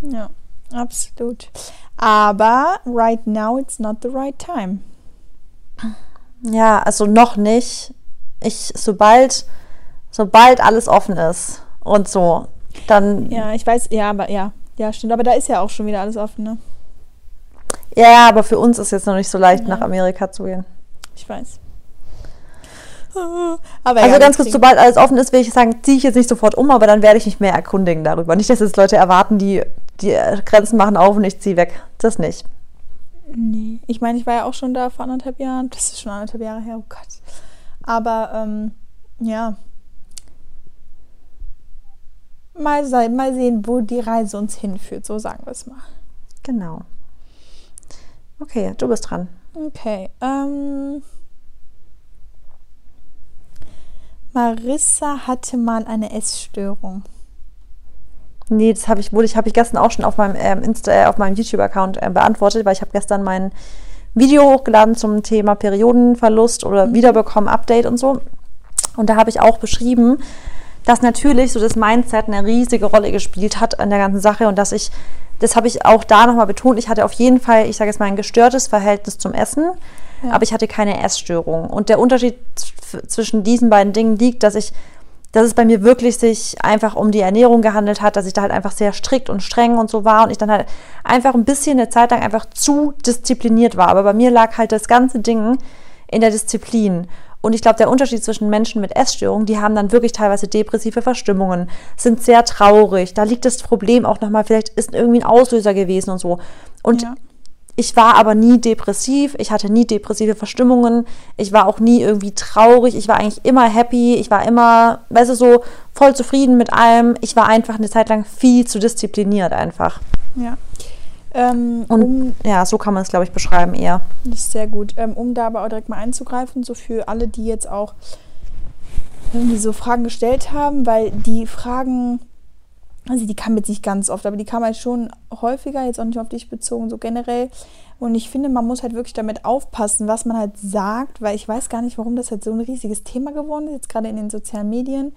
Ja, absolut. Aber right now it's not the right time. Ja, also noch nicht. Ich, sobald, sobald alles offen ist und so, dann. Ja, ich weiß, ja, aber ja, ja, stimmt. Aber da ist ja auch schon wieder alles offen, ne? Ja, aber für uns ist jetzt noch nicht so leicht, ja. nach Amerika zu gehen. Ich weiß. Aber also ja, ganz kurz, sobald alles offen ist, will ich sagen, ziehe ich jetzt nicht sofort um, aber dann werde ich mich mehr erkundigen darüber. Nicht, dass jetzt Leute erwarten, die, die Grenzen machen auf und ich ziehe weg. Das nicht. Nee. Ich meine, ich war ja auch schon da vor anderthalb Jahren. Das ist schon anderthalb Jahre her, oh Gott. Aber ähm, ja. Mal, mal sehen, wo die Reise uns hinführt, so sagen wir es mal. Genau. Okay, du bist dran. Okay. Ähm, Marissa hatte mal eine Essstörung. Nee, das habe ich, wurde ich, habe ich gestern auch schon auf meinem ähm, Insta, äh, auf meinem YouTube-Account äh, beantwortet, weil ich habe gestern mein Video hochgeladen zum Thema Periodenverlust oder mhm. Wiederbekommen Update und so. Und da habe ich auch beschrieben, dass natürlich so das Mindset eine riesige Rolle gespielt hat an der ganzen Sache und dass ich das habe ich auch da nochmal betont. Ich hatte auf jeden Fall, ich sage jetzt mal, ein gestörtes Verhältnis zum Essen, ja. aber ich hatte keine Essstörung. Und der Unterschied zwischen diesen beiden Dingen liegt, dass ich, dass es bei mir wirklich sich einfach um die Ernährung gehandelt hat, dass ich da halt einfach sehr strikt und streng und so war und ich dann halt einfach ein bisschen eine Zeit lang einfach zu diszipliniert war. Aber bei mir lag halt das ganze Ding in der Disziplin. Und ich glaube, der Unterschied zwischen Menschen mit Essstörungen, die haben dann wirklich teilweise depressive Verstimmungen, sind sehr traurig. Da liegt das Problem auch nochmal, vielleicht ist irgendwie ein Auslöser gewesen und so. Und ja. Ich war aber nie depressiv, ich hatte nie depressive Verstimmungen, ich war auch nie irgendwie traurig, ich war eigentlich immer happy, ich war immer, weißt du, so voll zufrieden mit allem. Ich war einfach eine Zeit lang viel zu diszipliniert einfach. Ja. Ähm, und um, ja, so kann man es, glaube ich, beschreiben eher. Das ist sehr gut. Ähm, um da aber auch direkt mal einzugreifen, so für alle, die jetzt auch irgendwie so Fragen gestellt haben, weil die Fragen, also die kamen jetzt nicht ganz oft, aber die kamen halt schon häufiger, jetzt auch nicht auf dich bezogen, so generell. Und ich finde, man muss halt wirklich damit aufpassen, was man halt sagt, weil ich weiß gar nicht, warum das halt so ein riesiges Thema geworden ist, jetzt gerade in den sozialen Medien.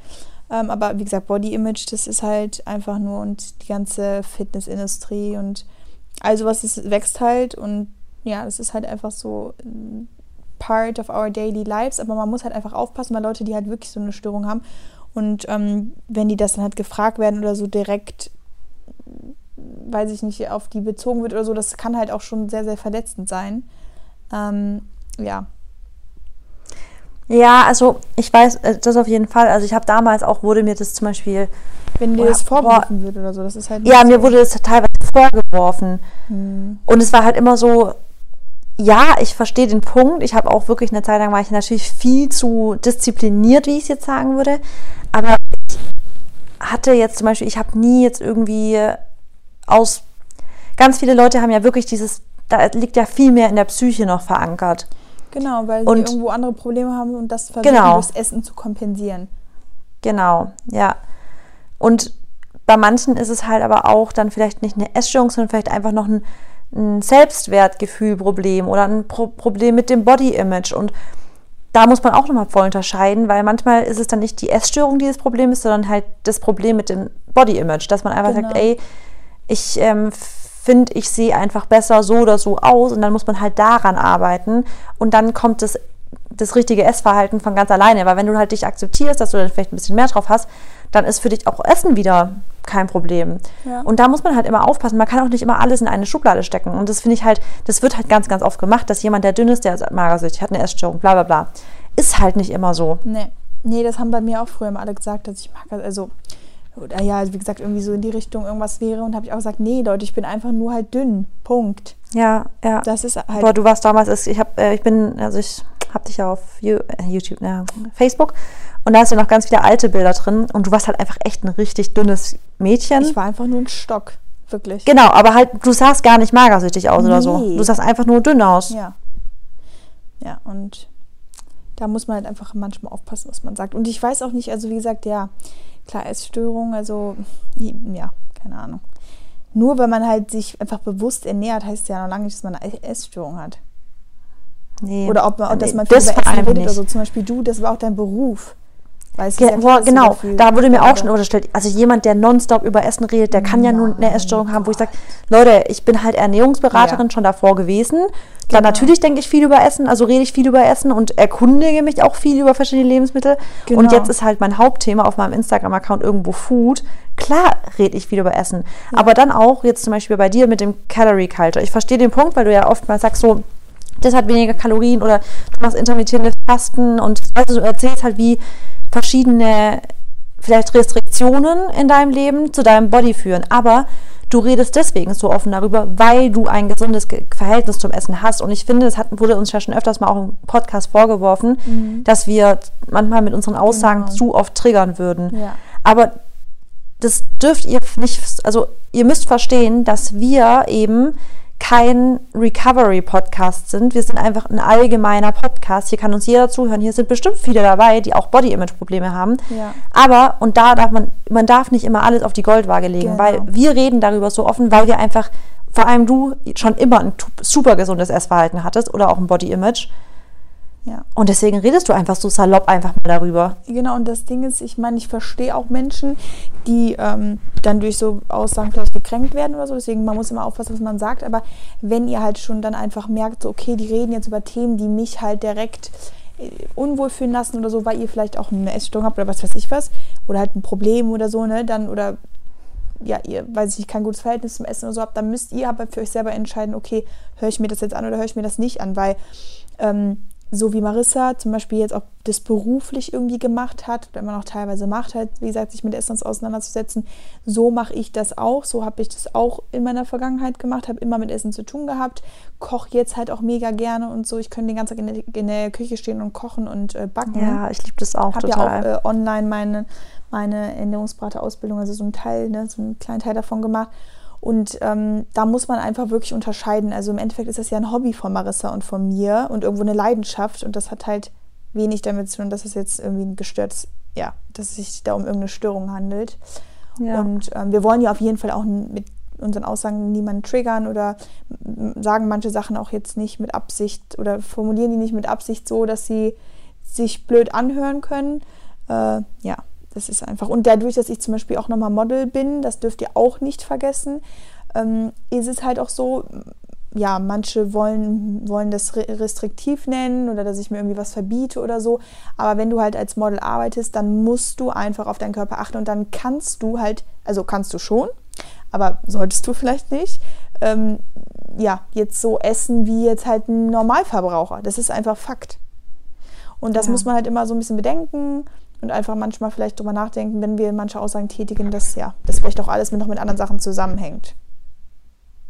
Ähm, aber wie gesagt, Body Image, das ist halt einfach nur und die ganze Fitnessindustrie und also was es wächst halt und ja, das ist halt einfach so part of our daily lives, aber man muss halt einfach aufpassen, weil Leute, die halt wirklich so eine Störung haben und ähm, wenn die das dann halt gefragt werden oder so direkt, weiß ich nicht, auf die bezogen wird oder so, das kann halt auch schon sehr, sehr verletzend sein. Ähm, ja. Ja, also ich weiß äh, das auf jeden Fall. Also ich habe damals auch, wurde mir das zum Beispiel wenn dir das vorgeworfen wird oder so, das ist halt. Ja, mir wurde das teilweise vorgeworfen. Hm. Und es war halt immer so, ja, ich verstehe den Punkt. Ich habe auch wirklich eine Zeit lang war ich natürlich viel zu diszipliniert, wie ich es jetzt sagen würde. Aber ich hatte jetzt zum Beispiel, ich habe nie jetzt irgendwie aus. Ganz viele Leute haben ja wirklich dieses, da liegt ja viel mehr in der Psyche noch verankert. Genau, weil sie und, irgendwo andere Probleme haben und das versuchen, genau. durchs Essen zu kompensieren. Genau, ja. Und bei manchen ist es halt aber auch dann vielleicht nicht eine Essstörung, sondern vielleicht einfach noch ein, ein Selbstwertgefühlproblem oder ein Pro Problem mit dem Body-Image. Und da muss man auch nochmal voll unterscheiden, weil manchmal ist es dann nicht die Essstörung, die das Problem ist, sondern halt das Problem mit dem Body-Image, dass man einfach genau. sagt, ey, ich ähm, finde, ich sehe einfach besser so oder so aus und dann muss man halt daran arbeiten und dann kommt das, das richtige Essverhalten von ganz alleine, weil wenn du halt dich akzeptierst, dass du dann vielleicht ein bisschen mehr drauf hast, dann ist für dich auch Essen wieder kein Problem. Ja. Und da muss man halt immer aufpassen. Man kann auch nicht immer alles in eine Schublade stecken. Und das finde ich halt, das wird halt ganz, ganz oft gemacht, dass jemand, der dünn ist, der ist magersüchtig, hat eine Essstörung, bla bla bla. Ist halt nicht immer so. Nee. Nee, das haben bei mir auch früher immer alle gesagt, dass ich mag, also, oder ja, wie gesagt, irgendwie so in die Richtung irgendwas wäre. Und habe ich auch gesagt, nee, Leute, ich bin einfach nur halt dünn. Punkt. Ja, ja. Das ist halt. Aber du warst damals, ich habe, äh, ich bin, also ich habe dich ja auf äh, YouTube, ja, Facebook und da hast du noch ganz viele alte Bilder drin und du warst halt einfach echt ein richtig dünnes Mädchen. Ich war einfach nur ein Stock, wirklich. Genau, aber halt, du sahst gar nicht magersüchtig aus oder so. Nee. Du sahst einfach nur dünn aus. Ja. Ja, und da muss man halt einfach manchmal aufpassen, was man sagt. Und ich weiß auch nicht, also wie gesagt, ja, klar, Essstörung, also ja, keine Ahnung. Nur wenn man halt sich einfach bewusst ernährt, heißt ja noch lange nicht, dass man eine Essstörung hat. Nee. Oder ob man, dass Nee, man viel das über Essen redet oder nicht. so. Zum Beispiel du, das war auch dein Beruf. Ge ja boah, genau, dafür- da wurde mir auch schon unterstellt, also jemand, der nonstop über Essen redet, der kann ja nur eine Essstörung haben, wo ich sage, Leute, ich bin halt Ernährungsberaterin Ja. schon davor gewesen. Genau. Dann natürlich denke ich viel über Essen, also rede ich viel über Essen und erkundige mich auch viel über verschiedene Lebensmittel. Und Genau. jetzt ist halt mein Hauptthema auf meinem Instagram-Account irgendwo Food. Klar rede ich viel über Essen, aber dann auch jetzt zum Beispiel bei dir mit dem Calorie Culture. Ich verstehe den Punkt, weil du ja oftmals sagst so, das hat weniger Kalorien oder du machst intermittierendes Fasten und weißt du, du erzählst halt, wie verschiedene vielleicht Restriktionen in deinem Leben zu deinem Body führen. Aber du redest deswegen so offen darüber, weil du ein gesundes Ge- Verhältnis zum Essen hast. Und ich finde, das hat, wurde uns ja schon öfters mal auch im Podcast vorgeworfen, dass wir manchmal mit unseren Aussagen Genau. zu oft triggern würden. Ja. Aber das dürft ihr nicht, also ihr müsst verstehen, dass wir eben kein Recovery-Podcast sind. Wir sind einfach ein allgemeiner Podcast. Hier kann uns jeder zuhören. Hier sind bestimmt viele dabei, die auch Body-Image-Probleme haben. Ja. Aber, und da darf man, man darf nicht immer alles auf die Goldwaage legen, Genau. weil wir reden darüber so offen, weil wir einfach, vor allem du, schon immer ein super gesundes Essverhalten hattest oder auch ein Body-Image. Ja. Und deswegen redest du einfach so salopp einfach mal darüber. Genau, und das Ding ist, ich meine, ich verstehe auch Menschen, die ähm, dann durch so Aussagen vielleicht gekränkt werden oder so. Deswegen, man muss immer aufpassen, was man sagt. Aber wenn ihr halt schon dann einfach merkt, so, okay, die reden jetzt über Themen, die mich halt direkt äh, unwohl fühlen lassen oder so, weil ihr vielleicht auch eine Essstörung habt oder was weiß ich was, oder halt ein Problem oder so, ne, dann, oder ja, ihr, weiß ich nicht, kein gutes Verhältnis zum Essen oder so habt, dann müsst ihr aber für euch selber entscheiden, okay, höre ich mir das jetzt an oder höre ich mir das nicht an, weil ähm, so wie Marissa zum Beispiel jetzt auch das beruflich irgendwie gemacht hat oder immer noch teilweise macht, halt, wie gesagt, sich mit Essen auseinanderzusetzen, so mache ich das auch. So habe ich das auch in meiner Vergangenheit gemacht, habe immer mit Essen zu tun gehabt, koche jetzt halt auch mega gerne und so. Ich könnte den ganzen Tag in der, in der Küche stehen und kochen und äh, backen Ja, ich liebe das auch habe ja total. auch äh, online meine, meine Ernährungsberater-Ausbildung, also so einen Teil, ne, so einen kleinen Teil davon gemacht. Und ähm, da muss man einfach wirklich unterscheiden. Also im Endeffekt ist das ja ein Hobby von Marissa und von mir und irgendwo eine Leidenschaft. Und das hat halt wenig damit zu tun, dass es jetzt irgendwie ein gestörtes, ja, dass es sich da um irgendeine Störung handelt. Ja. Und ähm, wir wollen ja auf jeden Fall auch mit unseren Aussagen niemanden triggern oder sagen manche Sachen auch jetzt nicht mit Absicht oder formulieren die nicht mit Absicht so, dass sie sich blöd anhören können. Äh, ja, das ist einfach. Und dadurch, dass ich zum Beispiel auch nochmal Model bin, das dürft ihr auch nicht vergessen, ähm, ist es halt auch so, ja, manche wollen, wollen das re- restriktiv nennen oder dass ich mir irgendwie was verbiete oder so. Aber wenn du halt als Model arbeitest, dann musst du einfach auf deinen Körper achten und dann kannst du halt, also kannst du schon, aber solltest du vielleicht nicht, ähm, ja, jetzt so essen wie jetzt halt ein Normalverbraucher. Das ist einfach Fakt. Und das Ja. muss man halt immer so ein bisschen bedenken und einfach manchmal vielleicht drüber nachdenken, wenn wir manche Aussagen tätigen, dass ja, das vielleicht auch alles mit, noch mit anderen Sachen zusammenhängt.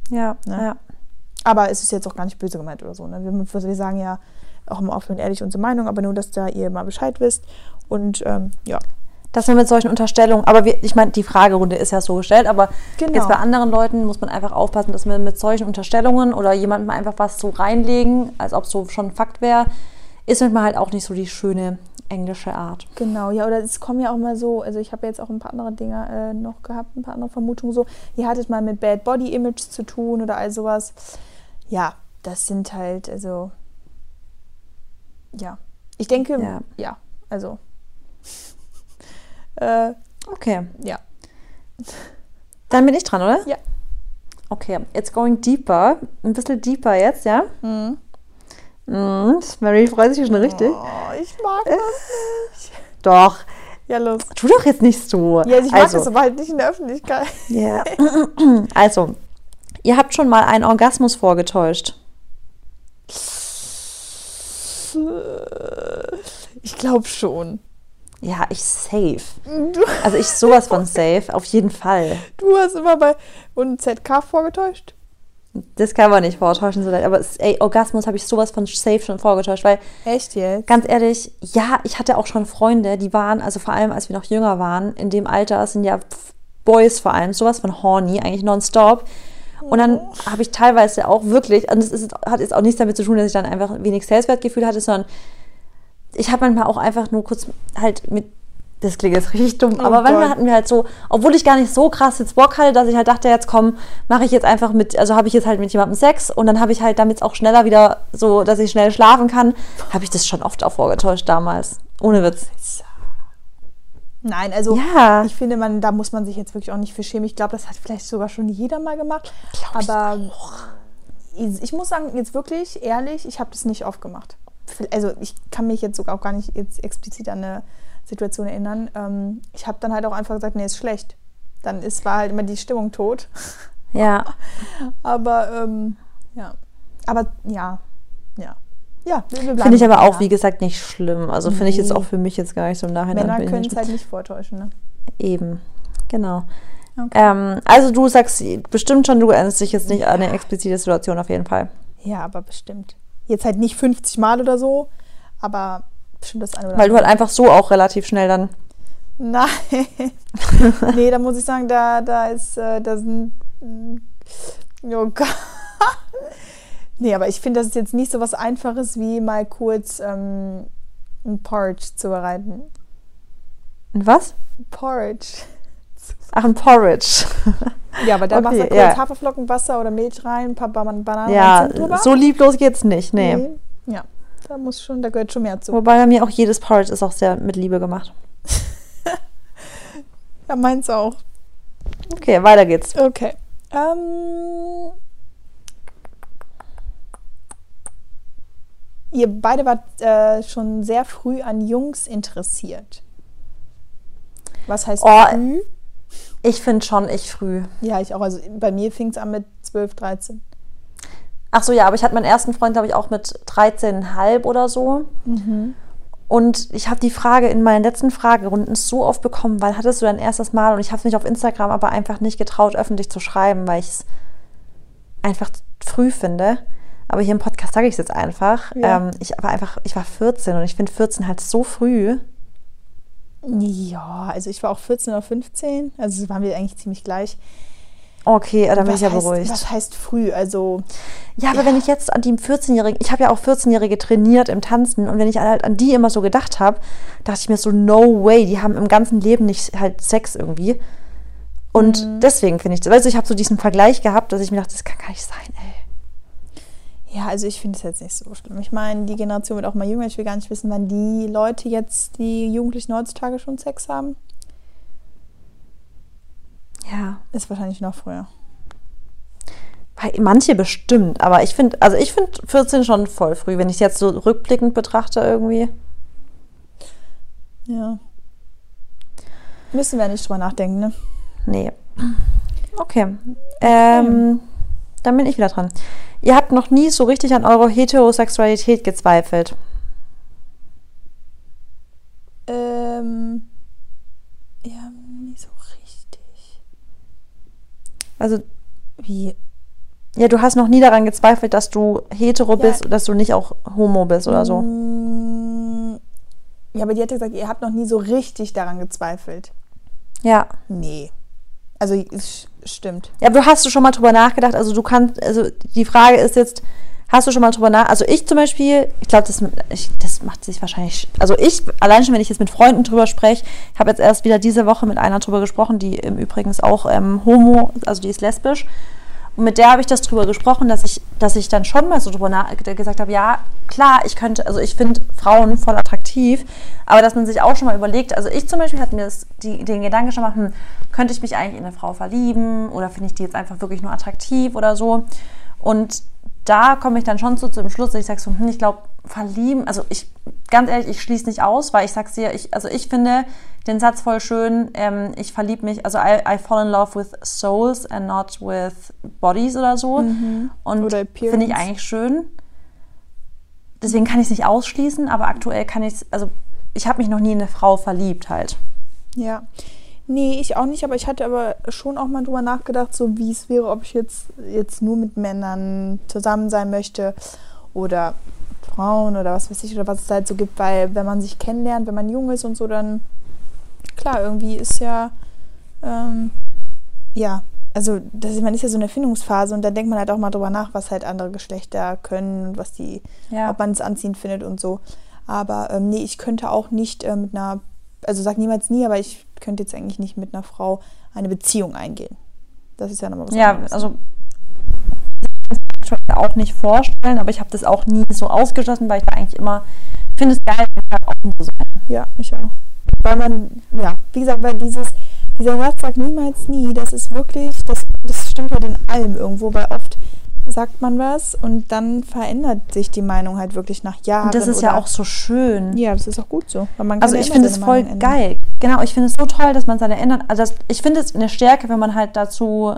ja, Ne? ja. Aber es ist jetzt auch gar nicht böse gemeint oder so. Ne? Wir, wir sagen ja auch immer offen und ehrlich unsere Meinung, aber nur, dass da ihr mal Bescheid wisst. Und ähm, ja, dass man mit solchen Unterstellungen, aber wir, ich meine, die Fragerunde ist ja so gestellt, aber Genau. jetzt bei anderen Leuten muss man einfach aufpassen, dass man mit solchen Unterstellungen oder jemandem einfach was so reinlegen, als ob es so schon ein Fakt wäre, ist manchmal halt auch nicht so die schöne englische Art. Genau, ja, oder es kommen ja auch mal so, also ich habe jetzt auch ein paar andere Dinge äh, noch gehabt, ein paar andere Vermutungen so, ihr hattet mal mit Bad Body Image zu tun oder all sowas. Ja, das sind halt, also, ja. Ich denke, Ja. ja, also, äh, Okay, ja. dann bin ich dran, oder? Ja. Okay, it's going deeper. Ein bisschen deeper jetzt, ja? Mhm. Mhm. Mary freut sich schon richtig. Oh, ich mag das nicht. Doch. Ja, los. Tu doch jetzt nicht so. Ja, ich mag also, das aber halt nicht in der Öffentlichkeit. ja. also, ihr habt schon mal einen Orgasmus vorgetäuscht. Ich glaube schon. Ja, ich safe. Du, Also ich sowas von safe, auf jeden Fall. du hast immer bei und ZK vorgetäuscht. Das kann man nicht vortäuschen, so leid. aber ey, Orgasmus habe ich sowas von safe schon vorgetäuscht, weil Echt jetzt? ganz ehrlich, ja, ich hatte auch schon Freunde, die waren, also vor allem als wir noch jünger waren, in dem Alter sind ja Boys vor allem sowas von horny, eigentlich nonstop. Und dann habe ich teilweise auch wirklich, und das ist, hat jetzt auch nichts damit zu tun, dass ich dann einfach wenig Selbstwertgefühl hatte, sondern ich habe manchmal auch einfach nur kurz halt mit, das klingt jetzt richtig dumm, Oh aber manchmal hatten wir halt so, obwohl ich gar nicht so krass jetzt Bock hatte, dass ich halt dachte, jetzt komm, mache ich jetzt einfach mit, also habe ich jetzt halt mit jemandem Sex und dann habe ich halt, damit auch schneller wieder so, dass ich schnell schlafen kann, habe ich das schon oft auch vorgetäuscht damals. Ohne Witz. Nein, also Ja. ich finde, man, da muss man sich jetzt wirklich auch nicht für schämen. Ich glaube, das hat vielleicht sogar schon jeder mal gemacht. Glaub aber ich, ich muss sagen, jetzt wirklich ehrlich, ich habe das nicht oft gemacht. Also ich kann mich jetzt sogar auch gar nicht jetzt explizit an eine Situation erinnern. Ähm, ich habe dann halt auch einfach gesagt, nee, ist schlecht. Dann ist, war halt immer die Stimmung tot. Ja. Aber ähm, ja. Aber ja, ja. Ja, wir, wir bleiben Finde ich aber auch, ja. wie gesagt, nicht schlimm. Also finde ich jetzt Nee. auch für mich jetzt gar nicht so im Nachhinein. Männer können es halt nicht vortäuschen, ne? Eben. Genau. Okay. Ähm, also du sagst bestimmt schon, du erinnerst dich jetzt nicht an eine explizite Situation auf jeden Fall. Ja, aber bestimmt. Jetzt halt nicht 50 Mal oder so, aber bestimmt das eine oder Weil du halt einfach so auch relativ schnell dann. Nein. nee, da muss ich sagen, da, da ist, äh, da sind. mm, Oh Gott. nee, aber ich finde, das ist jetzt nicht so was Einfaches, wie mal kurz ähm, ein Porridge zu bereiten. Und was? Porridge. Ach, ein Porridge. Ja, aber da Okay, machst du kurz ja. Haferflocken, Wasser oder Milch rein, ein paar Ban- Bananen ja, drüber. so lieblos geht's nicht. Nee. Nee. Ja, da muss schon, da gehört schon mehr zu. Wobei bei mir auch jedes Porridge ist auch sehr mit Liebe gemacht. Ja, meins auch. Okay, weiter geht's. Okay. Ähm, ihr beide wart äh, schon sehr früh an Jungs interessiert. Was heißt Oh. früh? Ich finde schon ich früh. Ja, ich auch. Also bei mir fing es an mit 12, 13. Ach so, ja, aber ich hatte meinen ersten Freund, glaube ich, auch mit 13,5 oder so. Und ich habe die Frage in meinen letzten Fragerunden so oft bekommen, weil hattest du dein erstes Mal und ich habe es nicht auf Instagram, aber einfach nicht getraut, öffentlich zu schreiben, weil ich es einfach früh finde. Aber hier im Podcast sage ich es jetzt einfach. Ja. Ähm, ich war einfach, ich war 14 und ich finde 14 halt so früh. Ja, also ich war auch 14 oder 15. Also waren wir eigentlich ziemlich gleich. Okay, dann bin was ich ja heißt, beruhigt. Was heißt früh? Also Ja, aber wenn ich jetzt an die 14-Jährigen, ich habe ja auch 14-Jährige trainiert im Tanzen und wenn ich halt an die immer so gedacht habe, dachte ich mir so, no way, die haben im ganzen Leben nicht halt Sex irgendwie. Und Mhm. deswegen finde ich das, du, ich habe so diesen Vergleich gehabt, dass ich mir dachte, das kann gar nicht sein, ey. Ja, also ich finde es jetzt nicht so schlimm. Ich meine, die Generation wird auch mal jünger. Ich will gar nicht wissen, wann die Leute jetzt, die Jugendlichen heutzutage schon Sex haben. Ja, Ist wahrscheinlich noch früher. manche bestimmt, aber ich finde, also ich finde 14 schon voll früh, wenn ich es jetzt so rückblickend betrachte irgendwie. Ja. Müssen wir nicht drüber nachdenken, ne? Nee. Okay. Ähm, dann bin ich wieder dran. Ihr habt noch nie so richtig an eurer Heterosexualität gezweifelt. Ähm. Ja, nicht so richtig. Also, Wie? ja, du hast noch nie daran gezweifelt, dass du hetero Ja. bist, dass du nicht auch homo bist oder so. Mm, Ja, aber die hat ja gesagt, ihr habt noch nie so richtig daran gezweifelt. Ja. Nee. Also, es stimmt. Ja, aber du hast du schon mal drüber nachgedacht, also du kannst, also die Frage ist jetzt, hast du schon mal drüber nach, also ich zum Beispiel, ich glaube, das, das macht sich wahrscheinlich, also ich, allein schon, wenn ich jetzt mit Freunden drüber spreche, ich habe jetzt erst wieder diese Woche mit einer drüber gesprochen, die im Übrigens auch ähm, homo, also die ist lesbisch, und mit der habe ich das drüber gesprochen, dass ich, dass ich dann schon mal so drüber gesagt habe, ja, klar, ich könnte, also ich finde Frauen voll attraktiv, aber dass man sich auch schon mal überlegt, also ich zum Beispiel hatte mir das, die, den Gedanken schon mal, hm, könnte ich mich eigentlich in eine Frau verlieben oder finde ich die jetzt einfach wirklich nur attraktiv oder so. Und da komme ich dann schon so zum Schluss, dass ich sage so, hm, ich glaube, verlieben, also ich, ganz ehrlich, ich schließe nicht aus, weil ich sag's dir, ich, also ich finde den Satz voll schön, ähm, ich verliebe mich, also I, I fall in love with souls and not with bodies oder so. Mhm. Und finde ich eigentlich schön. Deswegen kann ich es nicht ausschließen, aber aktuell kann ich es, also ich habe mich noch nie in eine Frau verliebt halt. Ja. Nee, ich auch nicht, aber ich hatte aber schon auch mal drüber nachgedacht, so wie es wäre, ob ich jetzt, jetzt nur mit Männern zusammen sein möchte oder Frauen oder was weiß ich, oder was es halt so gibt, weil wenn man sich kennenlernt, wenn man jung ist und so, dann klar, irgendwie ist ja, ähm, ja, also das, man ist ja so in der Findungsphase und dann denkt man halt auch mal drüber nach, was halt andere Geschlechter können und was die Ja. ob man es anziehend findet und so. Aber ähm, nee, ich könnte auch nicht äh, mit einer, also sag niemals nie, aber ich könnte jetzt eigentlich nicht mit einer Frau eine Beziehung eingehen. Das ist ja nochmal was Ja, anderes. also ich kann es mir auch nicht vorstellen, aber ich habe das auch nie so ausgeschlossen, weil ich da eigentlich immer ich finde es geil, offen zu sein. Ja, ich auch. Weil man, ja, wie gesagt, weil dieses, dieser Satz sagt niemals nie, das ist wirklich, das, das stimmt halt in allem irgendwo, weil oft sagt man was und dann verändert sich die Meinung halt wirklich nach Jahren. Und das ist ja auch so schön. Ja, das ist auch gut so. Also ja ich finde es voll Meinung ändern. geil. Genau, ich finde es so toll, dass man seine ändern. Also das, ich finde es eine Stärke, wenn man halt dazu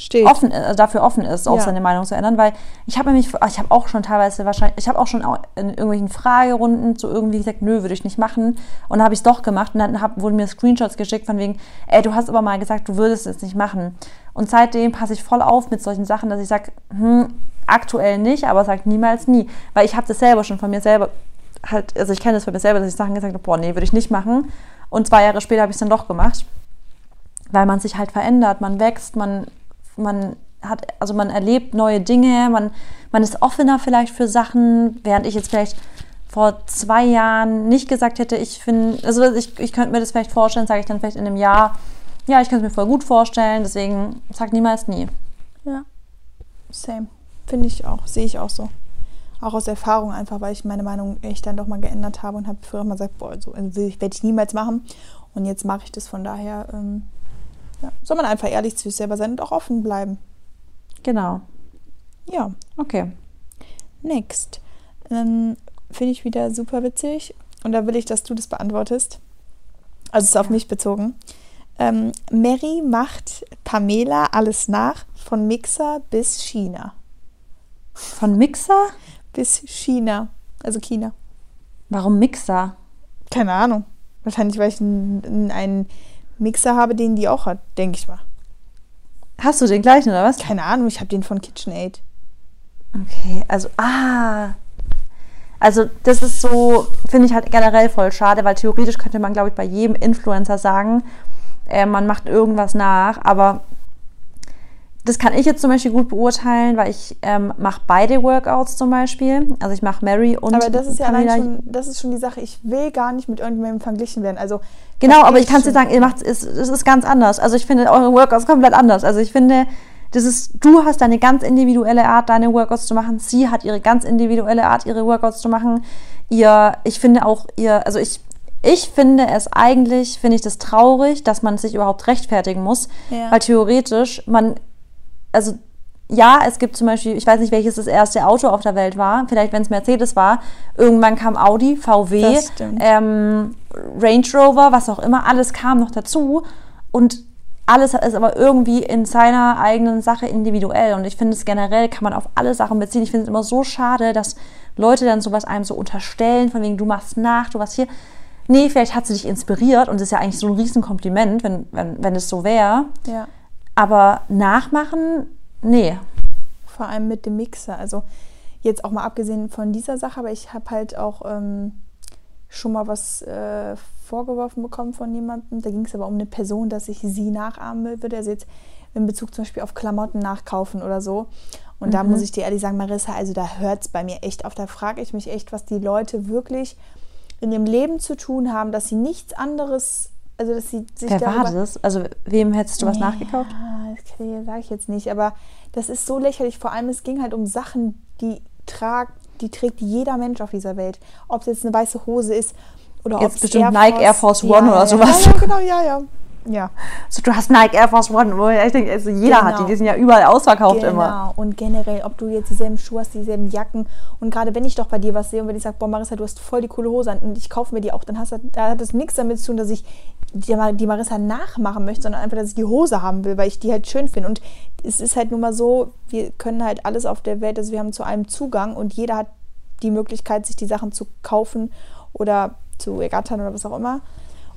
Steht. offen, äh, dafür offen ist, auch Ja. seine Meinung zu ändern, weil ich habe nämlich, ich habe auch schon teilweise wahrscheinlich, ich habe auch schon in irgendwelchen Fragerunden zu irgendwie gesagt, nö, würde ich nicht machen. Und dann habe ich es doch gemacht und dann hab, wurden mir Screenshots geschickt von wegen, ey, du hast aber mal gesagt, du würdest es nicht machen. Und seitdem passe ich voll auf mit solchen Sachen, dass ich sage, hm, aktuell nicht, aber sag niemals nie. Weil ich habe das selber schon von mir selber, halt, also ich kenne das von mir selber, dass ich Sachen gesagt habe, boah, nee, würde ich nicht machen. Und zwei Jahre später habe ich es dann doch gemacht weil man sich halt verändert, man wächst, man, man hat, also man erlebt neue Dinge, man, man ist offener vielleicht für Sachen, während ich jetzt vielleicht vor zwei Jahren nicht gesagt hätte, ich finde, also ich, ich könnte mir das vielleicht vorstellen, sage ich dann vielleicht in einem Jahr, ja, ich könnte es mir voll gut vorstellen, deswegen sag niemals nie. Ja, same. Finde ich auch, sehe ich auch so. Auch aus Erfahrung einfach, weil ich meine Meinung echt dann doch mal geändert habe und habe früher mal gesagt, boah, so also werde ich niemals machen. Und jetzt mache ich das von daher, ähm, ja, soll man einfach ehrlich zu sich selber sein und auch offen bleiben. Genau. Ja, Okay. next. Ähm, Finde ich wieder super witzig und da will ich, dass du das beantwortest. Also es ist auf mich bezogen. Ähm, Mary macht Pamela alles nach, von Mixer bis China. Von Mixer? Bis China. Also China. Warum Mixer? Keine Ahnung. Wahrscheinlich, weil ich einen Mixer habe, den die auch hat, denke ich mal. Hast du den gleichen oder was? Keine Ahnung, ich habe den von KitchenAid. Okay, also, ah. Also, das ist so, finde ich halt generell voll schade, weil theoretisch könnte man, glaube ich, bei jedem Influencer sagen, äh, man macht irgendwas nach, aber das kann ich jetzt zum Beispiel gut beurteilen, weil ich ähm, mache beide Workouts zum Beispiel. Also ich mache Mary und Aber das ist ja allein Pamela. schon, das ist schon die Sache. Ich will gar nicht mit irgendjemandem verglichen werden. Also Genau, aber ich kann dir sagen, ihr macht es, es ist ganz anders. Also ich finde eure Workouts komplett anders. Also ich finde, das ist, du hast deine ganz individuelle Art, deine Workouts zu machen. Sie hat ihre ganz individuelle Art, ihre Workouts zu machen. Ihr, ich finde auch ihr, also ich, ich finde es eigentlich, finde ich das traurig, dass man sich überhaupt rechtfertigen muss, Ja. weil theoretisch man, also ja, es gibt zum Beispiel, ich weiß nicht, welches das erste Auto auf der Welt war, vielleicht wenn es Mercedes war, irgendwann kam Audi, VW, ähm, Range Rover, was auch immer, alles kam noch dazu und alles ist aber irgendwie in seiner eigenen Sache individuell und ich finde es generell kann man auf alle Sachen beziehen. Ich finde es immer so schade, dass Leute dann sowas einem so unterstellen, von wegen du machst nach, du was hier. Nee, vielleicht hat sie dich inspiriert und das ist ja eigentlich so ein Riesenkompliment, wenn, wenn, wenn es so wäre. Ja. Aber nachmachen, nee. Vor allem mit dem Mixer. Also jetzt auch mal abgesehen von dieser Sache, aber ich habe halt auch ähm, schon mal was äh, vorgeworfen bekommen von jemandem. Da ging es aber um eine Person, dass ich sie nachahmen will, würde. Also jetzt in Bezug zum Beispiel auf Klamotten nachkaufen oder so. Und da Mhm. muss ich dir ehrlich sagen, Marissa, also da hört es bei mir echt auf. Da frage ich mich echt, was die Leute wirklich in ihrem Leben zu tun haben, dass sie nichts anderes, also dass sie sich Wer war das? Also wem hättest du was Nee, nachgekauft? Ja, das sage ich jetzt nicht, aber das ist so lächerlich. Vor allem, es ging halt um Sachen, die tragt, die trägt jeder Mensch auf dieser Welt. Ob es jetzt eine weiße Hose ist oder ob es bestimmt Nike Air Force One oder ja, sowas. Ja, ja, genau, ja, ja. Ja. So, du hast Nike Air Force One, wo ich denke, also jeder hat die, Genau. die sind ja überall ausverkauft genau. immer. Und generell, ob du jetzt dieselben Schuhe hast, dieselben Jacken. Und gerade wenn ich doch bei dir was sehe und wenn ich sage, boah, Marissa, du hast voll die coole Hose an und ich kaufe mir die auch, dann hast du, da hat das nichts damit zu tun, dass ich die, die Marissa nachmachen möchte, sondern einfach, dass ich die Hose haben will, weil ich die halt schön finde. Und es ist halt nun mal so, wir können halt alles auf der Welt, also wir haben zu allem Zugang und jeder hat die Möglichkeit, sich die Sachen zu kaufen oder zu ergattern oder was auch immer.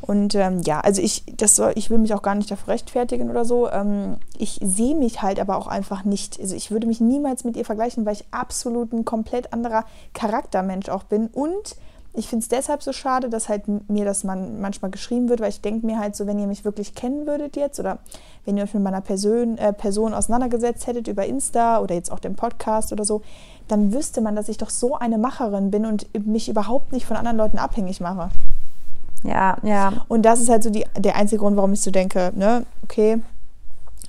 Und ähm, ja, also ich, das soll, ich will mich auch gar nicht dafür rechtfertigen oder so. Ähm, ich sehe mich halt aber auch einfach nicht. Also ich würde mich niemals mit ihr vergleichen, weil ich absolut ein komplett anderer Charaktermensch auch bin. Und ich finde es deshalb so schade, dass halt mir das man manchmal geschrieben wird, weil ich denke mir halt so, wenn ihr mich wirklich kennen würdet jetzt oder wenn ihr euch mit meiner Person, äh, Person auseinandergesetzt hättet über Insta oder jetzt auch den Podcast oder so, dann wüsste man, dass ich doch so eine Macherin bin und mich überhaupt nicht von anderen Leuten abhängig mache. Ja, ja. Und das ist halt so die, der einzige Grund, warum ich so denke, ne, okay,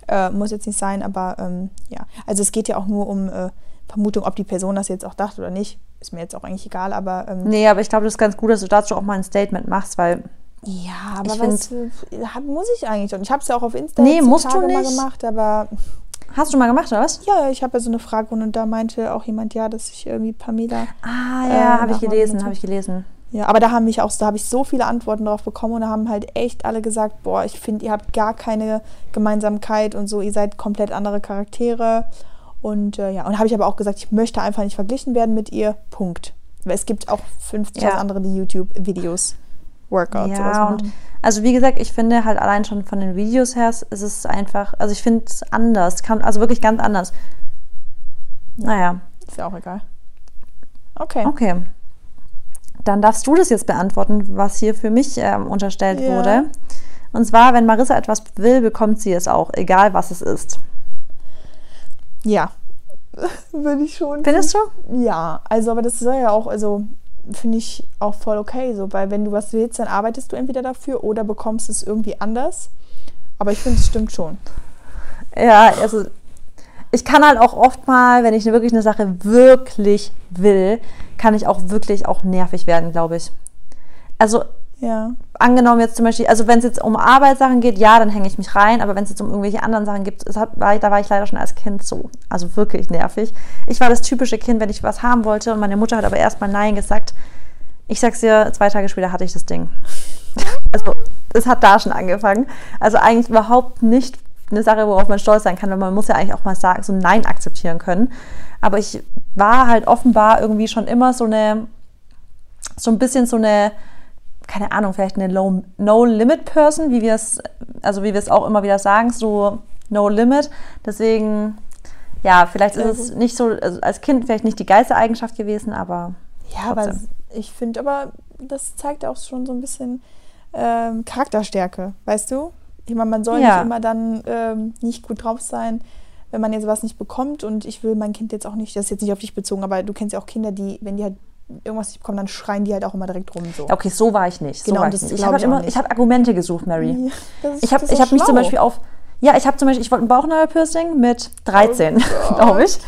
äh, muss jetzt nicht sein, aber ähm, ja. Also es geht ja auch nur um äh, Vermutung, ob die Person das jetzt auch dachte oder nicht. Ist mir jetzt auch eigentlich egal, aber ähm, Nee, aber ich glaube, das ist ganz gut, dass du dazu auch mal ein Statement machst, weil ja, aber was äh, hab, muss ich eigentlich doch. Ich habe es ja auch auf Insta Nee, musst du Tage mal nicht. gemacht, aber hast du mal gemacht, oder was? ja, ich habe ja so eine Fragerunde und da meinte auch jemand, ja, dass ich irgendwie Pamela Ah, Äh, ja, habe ich gelesen, und habe ich gelesen. Ja, aber da haben mich auch, da habe ich so viele Antworten drauf bekommen und da haben halt echt alle gesagt, boah, ich finde, ihr habt gar keine Gemeinsamkeit und so, ihr seid komplett andere Charaktere. Und äh, ja, und habe ich aber auch gesagt, ich möchte einfach nicht verglichen werden mit ihr. Punkt. Weil es gibt auch 50 Ja. andere, YouTube-Videos, Workouts oder so Ja, und also wie gesagt, ich finde halt allein schon von den Videos her, ist es einfach, also ich finde es anders, kann, also wirklich ganz anders. Naja, Ist ja auch egal. Okay. okay. Dann darfst du das jetzt beantworten, was hier für mich ähm, unterstellt Ja. wurde. Und zwar, wenn Marissa etwas will, bekommt sie es auch, egal was es ist. Ja. Würde ich schon. Findest du? Ja, also aber das soll ja auch, also finde ich auch voll okay so, weil wenn du was willst, dann arbeitest du entweder dafür oder bekommst es irgendwie anders. Aber ich finde, es stimmt schon. Ja, also ich kann halt auch oft mal, wenn ich wirklich eine Sache wirklich will, kann ich auch wirklich auch nervig werden, glaube ich. Also Ja. angenommen jetzt zum Beispiel, also wenn es jetzt um Arbeitssachen geht, ja, dann hänge ich mich rein, aber wenn es jetzt um irgendwelche anderen Sachen geht, es hat, war, ich- da war ich leider schon als Kind so. Also wirklich nervig. Ich war das typische Kind, wenn ich was haben wollte und meine Mutter hat aber erstmal Nein gesagt. Ich sag's dir, zwei Tage später hatte ich das Ding. Also es hat da schon angefangen. Also eigentlich überhaupt nicht eine Sache, worauf man stolz sein kann, weil man muss ja eigentlich auch mal sagen, so ein Nein akzeptieren können. Aber ich war halt offenbar irgendwie schon immer so eine, so ein bisschen so eine, keine Ahnung, vielleicht eine Low, No-Limit-Person, wie wir es, also wie wir es auch immer wieder sagen, so No Limit. Deswegen, ja, vielleicht ist es nicht so, also als Kind vielleicht nicht die geilste Eigenschaft gewesen, aber Ja, aber ich finde, aber das zeigt auch schon so ein bisschen ähm, Charakterstärke, weißt du? Ich meine, man soll Ja. nicht immer dann ähm, nicht gut drauf sein, wenn man jetzt was nicht bekommt. Und ich will mein Kind jetzt auch nicht, das ist jetzt nicht auf dich bezogen, aber du kennst ja auch Kinder, die, wenn die halt irgendwas nicht bekommen, dann schreien die halt auch immer direkt rum. So. okay, so war ich nicht. So Genau, ich das. Ich glaub habe ich halt ich habe Argumente gesucht, Mary. Ja, das ist- Ich habe ich hab mich zum. Beispiel auf. Ja, ich habe zum Beispiel, ich wollte ein Bauchnabelpiercing mit 13, Oh glaube ich.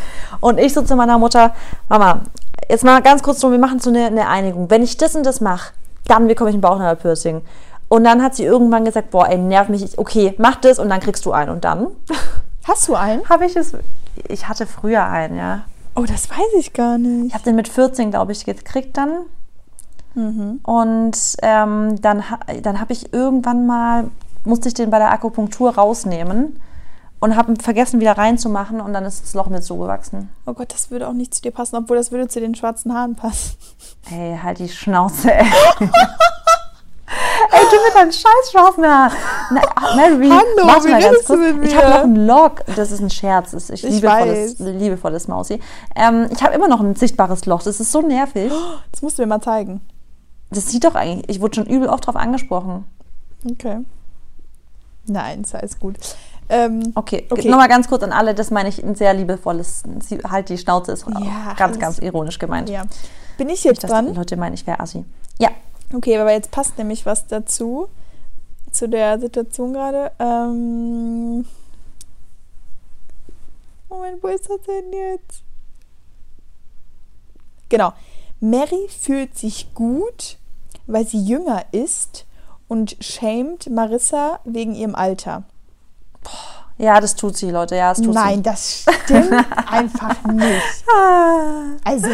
Und ich so zu meiner Mutter, Mama, jetzt mal ganz kurz so, wir machen so eine, eine Einigung. Wenn ich das und das mache, dann bekomme ich ein Bauchnabelpiercing. Und dann hat sie irgendwann gesagt, boah, ey, nerv mich. Ich- Okay, mach das und dann kriegst du einen. Und dann Hast du einen? habe ich es, ich hatte früher einen, ja. Oh, das weiß ich gar nicht. Ich habe den mit 14, glaube ich, gekriegt dann. Mhm. Und ähm, dann, dann habe ich irgendwann mal, musste ich den bei der Akupunktur rausnehmen und habe vergessen, wieder reinzumachen und dann ist das Loch mir zugewachsen. Oh Gott, das würde auch nicht zu dir passen, obwohl das würde zu den schwarzen Haaren passen. Ey, halt die Schnauze, ey. ey, du mit deinen scheiß. Na, Mary, Hallo, warte mal ganz kurz. Ich mir? habe noch einen Lock. Das ist ein Scherz. Das ist ich Ich liebevolles, weiß. liebevolles Mausi. Ähm, ich habe immer noch ein sichtbares Loch. Das ist so nervig. Das musst du mir mal zeigen. Das sieht doch eigentlich, ich wurde schon übel oft drauf angesprochen. Okay. Nein, ist alles gut. Ähm, Okay, Okay. nochmal ganz kurz an alle, das meine ich ein sehr liebevolles, sie- halt die Schnauze ist Ja, ganz, ganz ironisch gemeint. ja. Bin ich jetzt die dran? Leute meinen, ich wäre assi. Ja, Okay, aber jetzt passt nämlich was dazu, zu der Situation gerade. Ähm Moment, wo ist das denn jetzt? Genau. Mary fühlt sich gut, weil sie jünger ist und schämt Marissa wegen ihrem Alter. Ja, das tut sie, Leute. Ja, das tut Nein, sie. das stimmt einfach nicht. Also,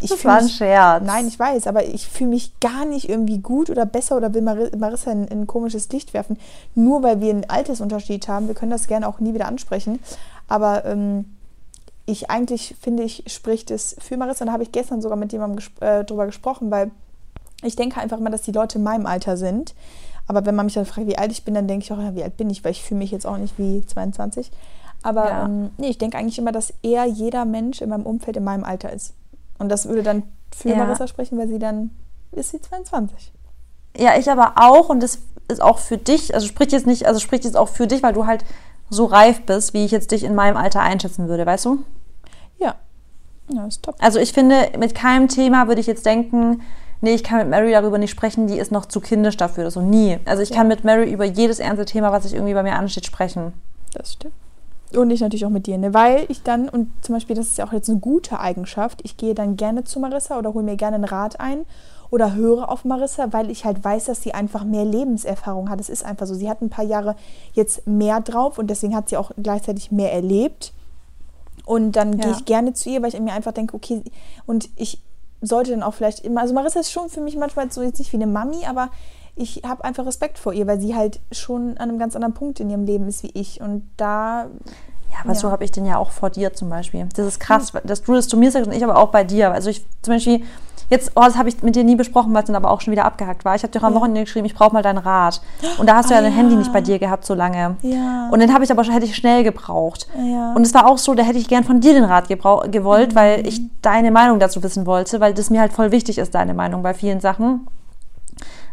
ich Das war ein mich- Scherz. Nein, ich weiß, aber ich fühle mich gar nicht irgendwie gut oder besser oder will Mari- Marissa in, in ein komisches Licht werfen. Nur weil wir einen Altersunterschied haben. Wir können das gerne auch nie wieder ansprechen. Aber ähm, ich eigentlich finde ich, spricht es für Marissa. Da habe ich gestern sogar mit jemandem gesp äh, drüber gesprochen, weil ich denke einfach immer, dass die Leute in meinem Alter sind. Aber wenn man mich dann fragt, wie alt ich bin, dann denke ich auch, ja, wie alt bin ich, weil ich fühle mich jetzt auch nicht wie 22. Aber Ja. ähm, nee, ich denke eigentlich immer, dass eher jeder Mensch in meinem Umfeld in meinem Alter ist. Und das würde dann für Ja. Marissa sprechen, weil sie dann ist sie 22. Ja, ich aber auch und das ist auch für dich, also spricht jetzt nicht, also spricht jetzt auch für dich, weil du halt so reif bist, wie ich jetzt dich in meinem Alter einschätzen würde, weißt du? Ja. Ja, ist top. Also ich finde, mit keinem Thema würde ich jetzt denken, nee, ich kann mit Mary darüber nicht sprechen, die ist noch zu kindisch dafür, so nie. Also ich kann mit Mary über jedes ernste Thema, was sich irgendwie bei mir ansteht, sprechen. Das stimmt. Und ich natürlich auch mit dir, ne? weil ich dann, und zum Beispiel, das ist ja auch jetzt eine gute Eigenschaft, ich gehe dann gerne zu Marissa oder hole mir gerne einen Rat ein oder höre auf Marissa, weil ich halt weiß, dass sie einfach mehr Lebenserfahrung hat. Es ist einfach so. Sie hat ein paar Jahre jetzt mehr drauf und deswegen hat sie auch gleichzeitig mehr erlebt. Und dann gehe Ja. ich gerne zu ihr, weil ich mir einfach denke, okay, und ich sollte dann auch vielleicht immer, also Marissa ist schon für mich manchmal so jetzt nicht wie eine Mami, aber ich habe einfach Respekt vor ihr, weil sie halt schon an einem ganz anderen Punkt in ihrem Leben ist wie ich. Und da Ja, aber so Ja. habe ich den ja auch vor dir zum Beispiel. Das ist krass, dass du das zu mir sagst und ich aber auch bei dir. Also ich zum Beispiel, jetzt, oh, das habe ich mit dir nie besprochen, weil es dann aber auch schon wieder abgehackt war. Ich habe dir auch am. Wochenende geschrieben, ich brauche mal deinen Rat. Und da hast du Ah, ja dein Handy ja. nicht bei dir gehabt so lange. Ja. Und den habe ich aber schon, hätte ich schnell gebraucht. Ja. Und es war auch so, da hätte ich gern von dir den Rat gewollt, weil ich deine Meinung dazu wissen wollte, weil das mir halt voll wichtig ist, deine Meinung bei vielen Sachen.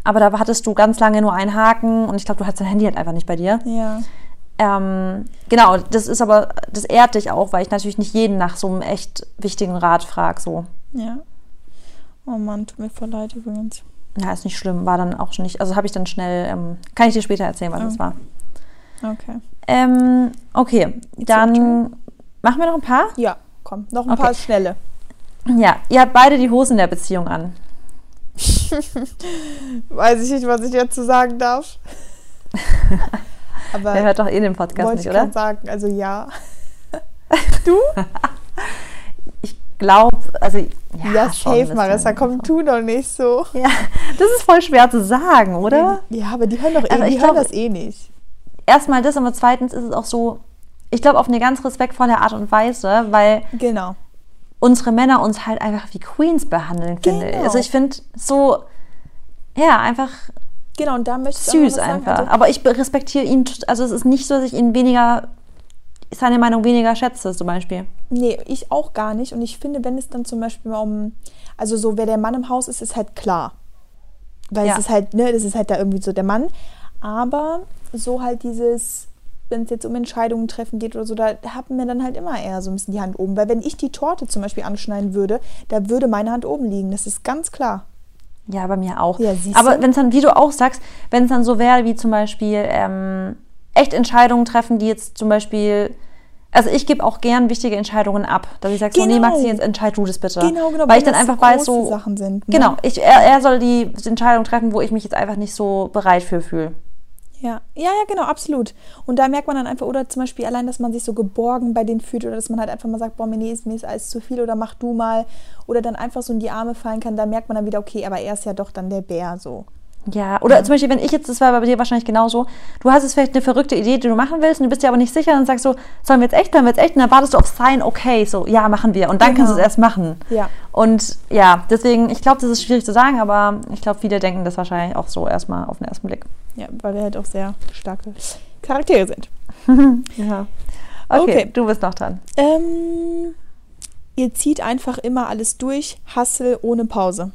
Aber da hattest du ganz lange nur einen Haken und ich glaube, du hattest dein Handy halt einfach nicht bei dir. ja. Ähm, genau, das ist aber, das ehrt dich auch, weil ich natürlich nicht jeden nach so einem echt wichtigen Rat frage. So. Ja. Oh Mann, tut mir voll leid übrigens. Ja, ist nicht schlimm, war dann auch schon nicht, also habe ich dann schnell, ähm, kann ich dir später erzählen, was Ja. das war. Okay. Ähm, okay, your dann machen wir noch ein paar. Ja, komm, noch ein Okay. paar schnelle. Ja, ihr habt beide die Hosen in der Beziehung an. Weiß ich nicht, was ich jetzt zu sagen darf. Aber Wer hört doch eh den Podcast wollte nicht, ich oder? gerade sagen, also ja. du? Ich glaube, also ja, Ja, safe, Marissa, komm, tu doch nicht so. Ja, das ist voll schwer zu sagen, oder? Ja, aber die hören doch eh, ich die hören glaub- das eh nicht. Erstmal das, aber zweitens ist es auch so, ich glaube, auf eine ganz respektvolle Art und Weise, weil Genau. Unsere Männer uns halt einfach wie Queens behandeln, finde ich. Genau. Also ich finde so, ja, einfach Genau, und da möchte ich süß einfach. Also, Aber ich respektiere ihn, also es ist nicht so, dass ich ihn weniger, seine Meinung weniger schätze, zum Beispiel. Nee, ich auch gar nicht. Und ich finde, wenn es dann zum Beispiel um, also so, wer der Mann im Haus ist, ist halt klar. Weil Ja. es ist halt, ne, das ist halt da irgendwie so der Mann. Aber so halt dieses, wenn es jetzt um Entscheidungen treffen geht oder so, da haben wir dann halt immer eher so ein bisschen die Hand oben. Weil wenn ich die Torte zum Beispiel anschneiden würde, da würde meine Hand oben liegen. Das ist ganz klar. Ja, bei mir auch. Ja, Aber wenn es dann, wie du auch sagst, wenn es dann so wäre, wie zum Beispiel ähm, echt Entscheidungen treffen, die jetzt zum Beispiel, also ich gebe auch gern wichtige Entscheidungen ab, dass ich sage, so, nee, Genau. Maxi, jetzt entscheid du das bitte. Genau, genau. Weil ich dann einfach weiß, große so, Sachen sind. Ne? genau, ich, er, er soll die Entscheidung treffen, wo ich mich jetzt einfach nicht so bereit für fühle. Ja, ja, ja, genau, absolut. Und da merkt man dann einfach, oder zum Beispiel allein, dass man sich so geborgen bei denen fühlt oder dass man halt einfach mal sagt, boah, mir ist, mir ist alles zu viel oder mach du mal oder dann einfach so in die Arme fallen kann, da merkt man dann wieder, okay, aber er ist ja doch dann der Bär so. Ja, oder zum Beispiel, wenn ich jetzt, das war bei dir wahrscheinlich genauso, du hast jetzt vielleicht eine verrückte Idee, die du machen willst und du bist dir aber nicht sicher, dann sagst du, sollen wir jetzt echt, sollen wir jetzt echt? Und dann wartest du auf sein, okay, so, ja, machen wir. Und dann kannst du es Genau. erst machen. Ja. Und ja, deswegen, ich glaube, das ist schwierig zu sagen, aber ich glaube, viele denken das wahrscheinlich auch so erstmal auf den ersten Blick. Ja, weil wir halt auch sehr starke Charaktere sind. Ja. Okay, Okay. du bist noch dran. Ähm, ihr zieht einfach immer alles durch, Hustle ohne Pause.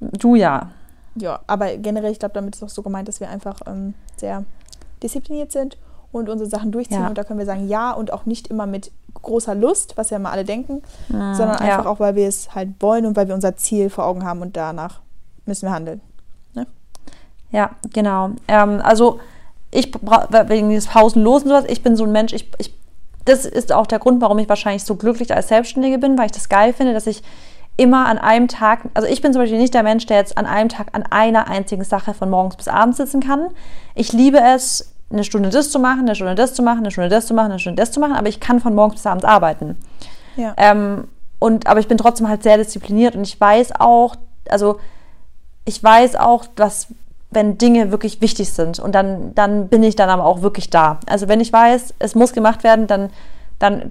Du ja. Ja, aber generell, ich glaube, damit ist auch so gemeint, dass wir einfach ähm, sehr diszipliniert sind und unsere Sachen durchziehen. Ja. Und da können wir sagen ja und auch nicht immer mit großer Lust, was ja immer alle denken, sondern ja. einfach auch, weil wir es halt wollen und weil wir unser Ziel vor Augen haben und danach müssen wir handeln. Ja, genau. Ähm, also ich wegen dieses Pausenlosen sowas, ich bin so ein Mensch, ich, ich, das ist auch der Grund, warum ich wahrscheinlich so glücklich als Selbstständige bin, weil ich das geil finde, dass ich immer an einem Tag, also ich bin zum Beispiel nicht der Mensch, der jetzt an einem Tag an einer einzigen Sache von morgens bis abends sitzen kann. Ich liebe es, eine Stunde das zu machen, eine Stunde das zu machen, eine Stunde das zu machen, eine Stunde das zu machen, aber ich kann von morgens bis abends arbeiten. Ja. Ähm, und, aber ich bin trotzdem halt sehr diszipliniert und ich weiß auch, also ich weiß auch, dass wenn Dinge wirklich wichtig sind und dann, dann bin ich dann aber auch wirklich da. Also wenn ich weiß, es muss gemacht werden, dann, dann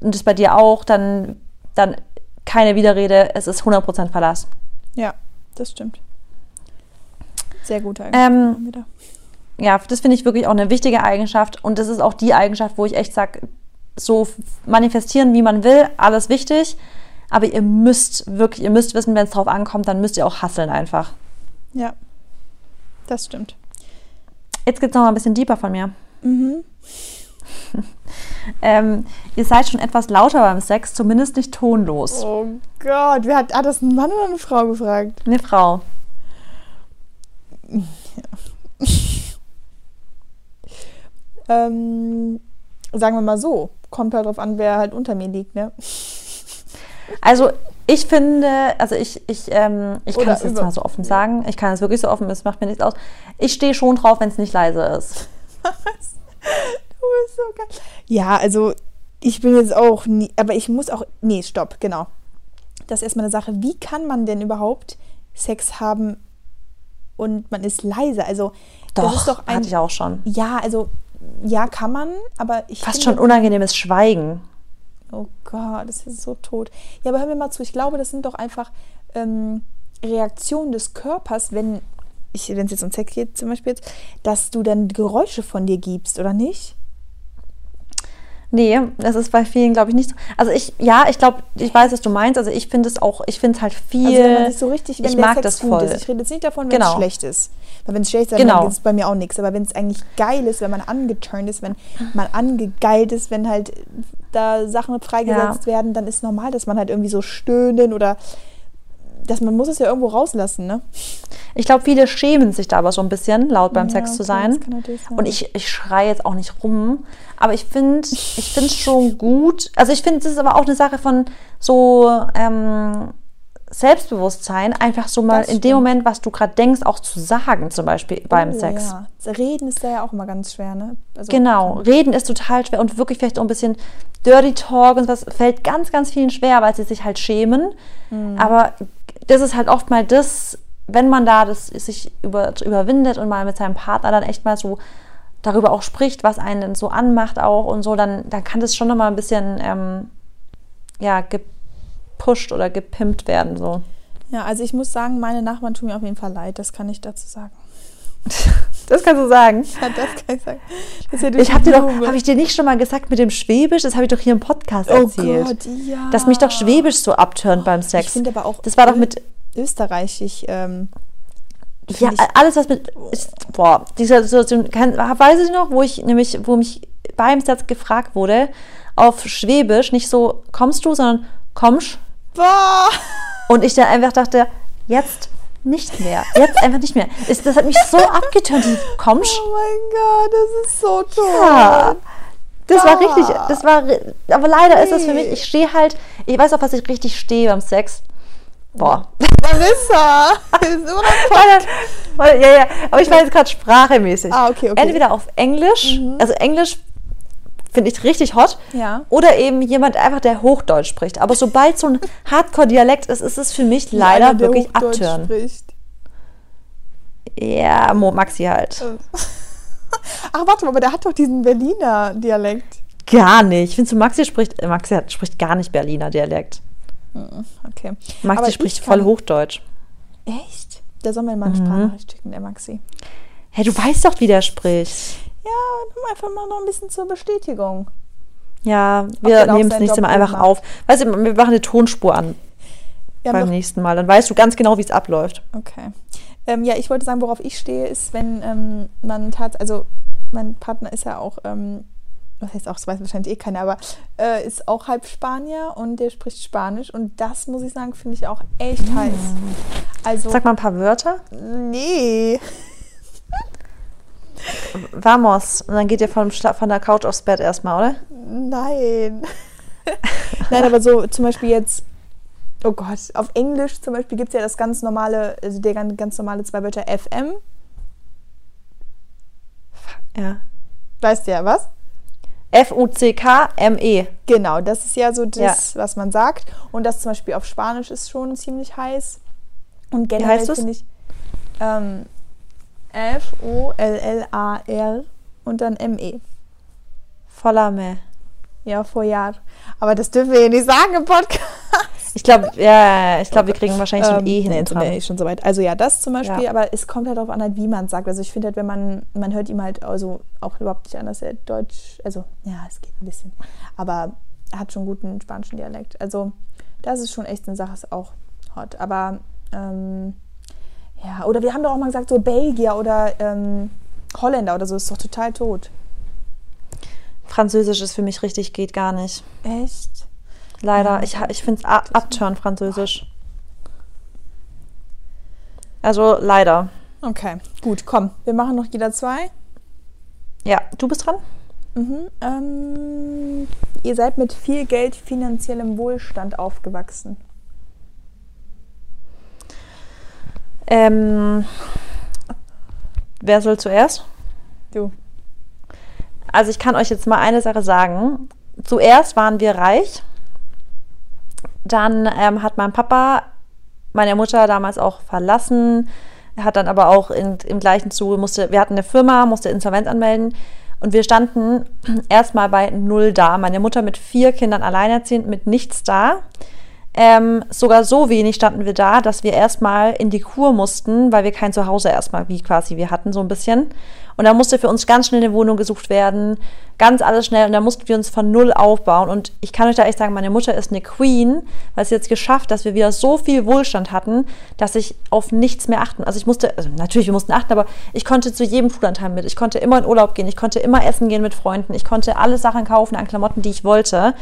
und das bei dir auch, dann, dann keine Widerrede, es ist 100% Verlass. Ja, das stimmt. Sehr gut Ähm, wieder. ja, das finde ich wirklich auch eine wichtige Eigenschaft und das ist auch die Eigenschaft, wo ich echt sage, so manifestieren, wie man will, alles wichtig, aber ihr müsst wirklich, ihr müsst wissen, wenn es drauf ankommt, dann müsst ihr auch hasseln einfach. Ja, das stimmt. Jetzt gibt es noch mal ein bisschen deeper von mir. Mhm. Ähm, ihr seid schon etwas lauter beim Sex, zumindest nicht tonlos. Oh Gott, wer hat, hat das ein Mann oder eine Frau gefragt? Eine Frau. Ähm, sagen wir mal so, kommt halt drauf an, wer halt unter mir liegt, ne? Also ich finde, also ich, ich, ähm, ich kann es jetzt mal so offen sagen, ich kann es wirklich so offen, es macht mir nichts aus. Ich stehe schon drauf, wenn es nicht leise ist. Du bist so geil. Ja, also ich bin jetzt auch nie, aber ich muss auch, nee, stopp, genau. Das ist erstmal eine Sache, wie kann man denn überhaupt Sex haben und man ist leise? Also Doch, das ist doch ein, hatte ich auch schon. ja, also ja, kann man, aber ich Fast schon unangenehmes Schweigen. Oh Gott, das ist so tot. Ja, aber hör mir mal zu. Ich glaube, das sind doch einfach ähm, Reaktionen des Körpers, wenn ich, wenn es jetzt um Sex geht zum Beispiel jetzt, dass du dann Geräusche von dir gibst, oder nicht? Nee, das ist bei vielen, glaube ich, nicht so. Also ich, ja, ich glaube, ich weiß, was du meinst. Also ich finde es auch, ich finde es halt viel. Also wenn man sich so richtig, wenn ich mag Sex das voll. ist. Ich rede jetzt nicht davon, wenn es Genau. schlecht ist. Weil wenn es schlecht ist, Genau. dann ist es bei mir auch nichts. Aber wenn es eigentlich geil ist, wenn man angeturnt ist, wenn man angegeilt ist, wenn halt da Sachen freigesetzt werden, dann ist normal, dass man halt irgendwie so stöhnen oder dass man muss es ja irgendwo rauslassen, ne? Ich glaube, viele schämen sich da aber so ein bisschen, laut beim Ja, Sex zu okay, sein. kann natürlich sein. Und ich, ich schreie jetzt auch nicht rum. Aber ich finde ich finde es schon gut. Also ich finde, es ist aber auch eine Sache von so ähm, Selbstbewusstsein, einfach so mal in dem. Moment, was du gerade denkst, auch zu sagen, zum Beispiel beim Oh, Sex. Ja. Reden ist da ja auch immer ganz schwer, ne? Also, Genau, reden ist total schwer und wirklich vielleicht auch ein bisschen Dirty Talk und was fällt ganz, ganz vielen schwer, weil sie sich halt schämen. Mhm. Aber das ist halt oft mal das, wenn man da das sich über, überwindet und mal mit seinem Partner dann echt mal so darüber auch spricht, was einen denn so anmacht auch und so, dann, dann kann das schon nochmal ein bisschen ähm, ja, gepusht oder gepimpt werden. So. Ja, also ich muss sagen, meine Nachbarn tun mir auf jeden Fall leid, das kann ich dazu sagen. Das kannst du sagen. Ja, das kann ich sagen. Ja Ich habe dir doch, habe ich dir nicht schon mal gesagt mit dem Schwäbisch? Das habe ich doch hier im Podcast Oh erzählt. Gott, ja. Dass mich doch Schwäbisch so abturnt beim Sex. Ich finde aber auch das war doch mit, österreichisch. Ähm, ja, alles was mit, ist, boah, diese Situation, kann, weiß ich noch, wo ich nämlich, wo mich beim Sex gefragt wurde, auf Schwäbisch, nicht so kommst du, sondern kommst. boah, Und ich dann einfach dachte, jetzt nicht mehr. Jetzt einfach nicht mehr. Das, das hat mich so abgeturnt, dieses kommst. oh mein Gott, das ist so toll. Ja. Das war Ah. richtig, das war, aber leider ist das für mich, Nee. ich stehe halt, ich weiß auch, was ich richtig stehe beim Sex. Boah. Noch Warte, warte, ja, ja, aber ich war jetzt gerade sprachemäßig. Ah, okay, okay. Entweder auf Englisch, also Englisch finde ich richtig hot, Ja. oder eben jemand einfach, der Hochdeutsch spricht. Aber sobald so ein Hardcore-Dialekt ist, ist es für mich leider Einer, wirklich abtören. Ja, Mo Maxi halt. Ach, warte mal, aber der hat doch diesen Berliner Dialekt. Gar nicht. Ich finde, so Maxi spricht, äh, Maxi hat, spricht gar nicht Berliner Dialekt. Okay. Maxi Aber spricht ich voll Hochdeutsch. Echt? Der soll mir mal Mhm. eine Sprachnachricht schicken, der Maxi. Hey, du weißt doch, wie der spricht. Ja, einfach mal noch ein bisschen zur Bestätigung. Ja, wir nehmen es nächste Mal einfach macht. auf. Weißt du, wir machen eine Tonspur an haben beim nächsten Mal. Dann weißt du ganz genau, wie es abläuft. Okay. Ähm, ja, ich wollte sagen, worauf ich stehe, ist, wenn ähm, man tat, also mein Partner ist ja auch, ähm, was heißt auch, das weiß wahrscheinlich eh keiner, aber äh, ist auch halb Spanier und der spricht Spanisch und das muss ich sagen, finde ich auch echt heiß. Also, Sag mal ein paar Wörter. nee. Vamos. Und dann geht ihr Schla von der Couch aufs Bett erstmal, oder? Nein. Nein, aber so zum Beispiel jetzt, oh Gott, auf Englisch zum Beispiel gibt es ja das ganz normale, also der ganz, ganz normale zwei Wörter FM. Ja. Weißt du ja was? F-U-C-K-M-E. Genau, das ist ja so das, was man sagt. Und das zum Beispiel auf Spanisch ist schon ziemlich heiß. Und generell finde ich ähm, F-O-L-L-A-R und dann M-E. Vollame. Ja, vor Jahr. Aber das dürfen wir hier nicht sagen im Podcast. Ich glaube, ja, ich glaube, wir kriegen wahrscheinlich ein E nee, hin. wir eh schon soweit. Also ja, das zum Beispiel, Ja. aber es kommt halt darauf an, halt, wie man es sagt. Also ich finde halt, wenn man, man hört ihm halt also auch überhaupt nicht an, dass er Deutsch, also ja, es geht ein bisschen, aber er hat schon guten spanischen Dialekt. Also das ist schon echt eine Sache, ist auch hot. Aber ähm, ja, oder wir haben doch auch mal gesagt, so Belgier oder ähm, Holländer oder so, ist doch total tot. Französisch ist für mich richtig, geht gar nicht. Echt? Leider. Ja, ich ich finde es abturn Französisch. Also leider. Okay, gut, komm, wir machen noch jeder zwei. Ja, du bist dran? Mhm. Ähm, ihr seid mit viel Geld, finanziellem Wohlstand aufgewachsen. Ähm, wer soll zuerst? Du. Also ich kann euch jetzt mal eine Sache sagen. Zuerst waren wir reich. Dann ähm, hat mein Papa meine Mutter damals auch verlassen. Er hat dann aber auch in, im gleichen Zuge, musste, wir hatten eine Firma, musste Insolvenz anmelden. Und wir standen erstmal bei null da. Meine Mutter mit vier Kindern alleinerziehend, mit nichts da. Ähm, sogar so wenig standen wir da, dass wir erstmal in die Kur mussten, weil wir kein Zuhause erstmal, wie quasi wir hatten, so ein bisschen. Und da musste für uns ganz schnell eine Wohnung gesucht werden, ganz alles schnell. Und da mussten wir uns von null aufbauen. Und ich kann euch da echt sagen, meine Mutter ist eine Queen, weil sie jetzt geschafft, dass wir wieder so viel Wohlstand hatten, dass ich auf nichts mehr achten. Also ich musste, also natürlich, wir mussten achten, aber ich konnte zu jedem Schullandheim mit. Ich konnte immer in Urlaub gehen, ich konnte immer essen gehen mit Freunden, ich konnte alle Sachen kaufen an Klamotten, die ich wollte.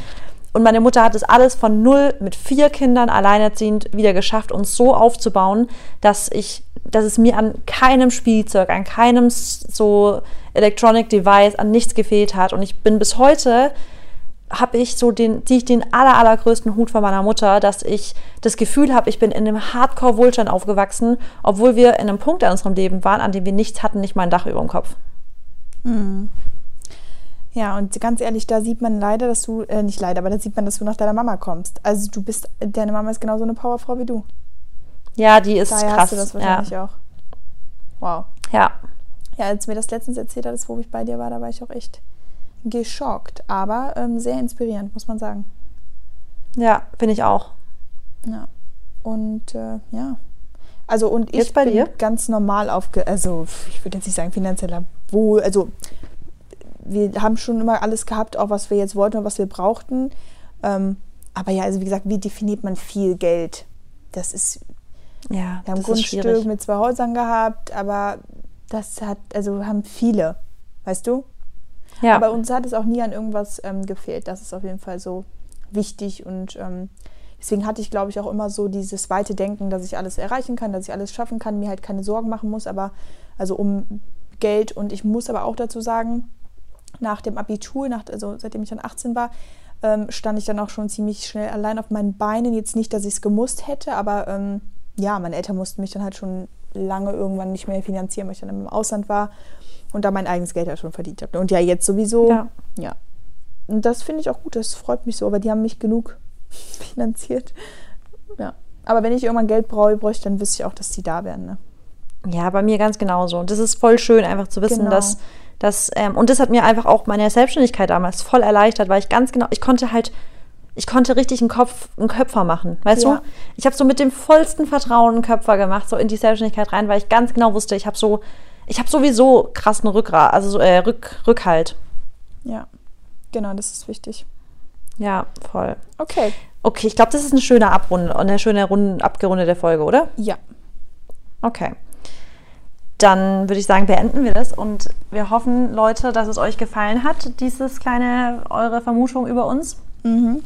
Und meine Mutter hat es alles von null mit vier Kindern alleinerziehend wieder geschafft, uns so aufzubauen, dass ich, dass es mir an keinem Spielzeug, an keinem so Electronic Device, an nichts gefehlt hat. Und ich bin bis heute habe ich so den, ziehe ich den aller, allergrößten Hut von meiner Mutter, dass ich das Gefühl habe, ich bin in einem Hardcore-Wohlstand aufgewachsen, obwohl wir in einem Punkt in unserem Leben waren, an dem wir nichts hatten, nicht mal ein Dach über dem Kopf. Ja, und ganz ehrlich, da sieht man leider, dass du, äh, nicht leider, aber da sieht man, dass du nach deiner Mama kommst. Also du bist, deine Mama ist genauso eine Powerfrau wie du. Ja, die ist Daher krass. hast du das wahrscheinlich ja. auch. Wow. ja, Ja, als du mir das letztens erzählt hattest, wo ich bei dir war, da war ich auch echt geschockt. Aber ähm, sehr inspirierend, muss man sagen. ja, finde ich auch. Ja. Und äh, ja. Also und ich Jetzt bei bin dir? ganz normal aufge... Also ich würde jetzt nicht sagen finanzieller Wohl... Also wir haben schon immer alles gehabt, auch was wir jetzt wollten und was wir brauchten. Ähm, aber ja, also wie gesagt, wie definiert man viel Geld? Das ist... Ja, Wir haben das ist Grundstück mit zwei Häusern gehabt, aber das hat... Also haben viele, weißt du? Ja, Aber uns hat es auch nie an irgendwas ähm, gefehlt. Das ist auf jeden Fall so wichtig und ähm, deswegen hatte ich, glaube ich, auch immer so dieses weite Denken, dass ich alles erreichen kann, dass ich alles schaffen kann, mir halt keine Sorgen machen muss, aber also um Geld und ich muss aber auch dazu sagen, nach dem Abitur, nach, also seitdem ich dann 18 war, ähm, stand ich dann auch schon ziemlich schnell allein auf meinen Beinen. Jetzt nicht, dass ich es gemusst hätte, aber ähm, ja, meine Eltern mussten mich dann halt schon lange irgendwann nicht mehr finanzieren, weil ich dann im Ausland war und da mein eigenes Geld halt schon verdient habe. Und ja, jetzt sowieso. Ja. ja. Und das finde ich auch gut, das freut mich so, aber die haben mich genug finanziert. Ja. Aber wenn ich irgendwann Geld brauche, bräuchte, dann wüsste ich auch, dass die da wären. Ne? Ja, bei mir ganz genauso. Und das ist voll schön, einfach zu wissen, Genau. dass, dass ähm, und das hat mir einfach auch meine Selbstständigkeit damals voll erleichtert, weil ich ganz genau, ich konnte halt, ich konnte richtig einen Kopf, einen Köpfer machen, weißt Ja. du? Ich habe so mit dem vollsten Vertrauen einen Köpfer gemacht, so in die Selbstständigkeit rein, weil ich ganz genau wusste, ich habe so, ich habe sowieso krassen Rückgrat, also so, äh, Rück, Rückhalt. Ja. Genau, das ist wichtig. Ja, voll. Okay. Okay, ich glaube, das ist eine schöne Abrunde, eine schöne Runde, abgerundete Folge, oder? Ja. Okay. Dann würde ich sagen, beenden wir das und wir hoffen, Leute, dass es euch gefallen hat, dieses kleine, eure Vermutung über uns. Mhm.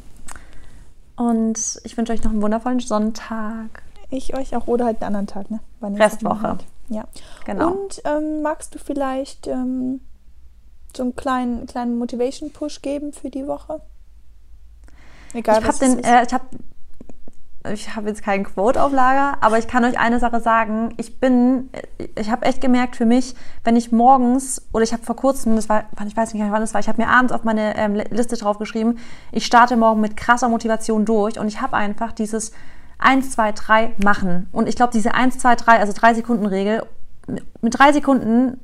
Und ich wünsche euch noch einen wundervollen Sonntag. Ich euch auch oder halt einen anderen Tag, ne? Restwoche. Ja. Genau. Und ähm, magst du vielleicht ähm, so einen kleinen, kleinen Motivation-Push geben für die Woche? Egal, ich was habe den, äh, ich habe, ich habe jetzt keinen Quote auf Lager, aber ich kann euch eine Sache sagen. Ich bin, ich habe echt gemerkt für mich, wenn ich morgens, oder ich habe vor kurzem, das war, ich weiß nicht wann das war, ich habe mir abends auf meine ähm, Liste draufgeschrieben, ich starte morgen mit krasser Motivation durch und ich habe einfach dieses 1, 2, 3 machen. Und ich glaube, diese 1, 2, 3, also 3 Sekunden Regel, mit 3 Sekunden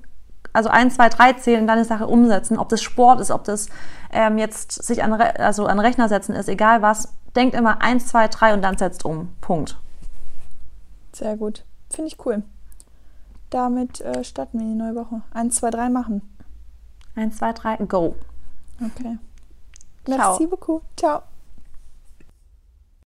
also 1, 2, 3 zählen, dann eine Sache umsetzen. Ob das Sport ist, ob das ähm, jetzt sich an, also an Rechner setzen ist, egal was. Denkt immer 1, 2, 3 und dann setzt um. Punkt. Sehr gut. Finde ich cool. Damit äh, starten wir die neue Woche. 1, 2, 3 machen. 1, 2, 3, go. Okay. Merci Ciao. beaucoup. Ciao.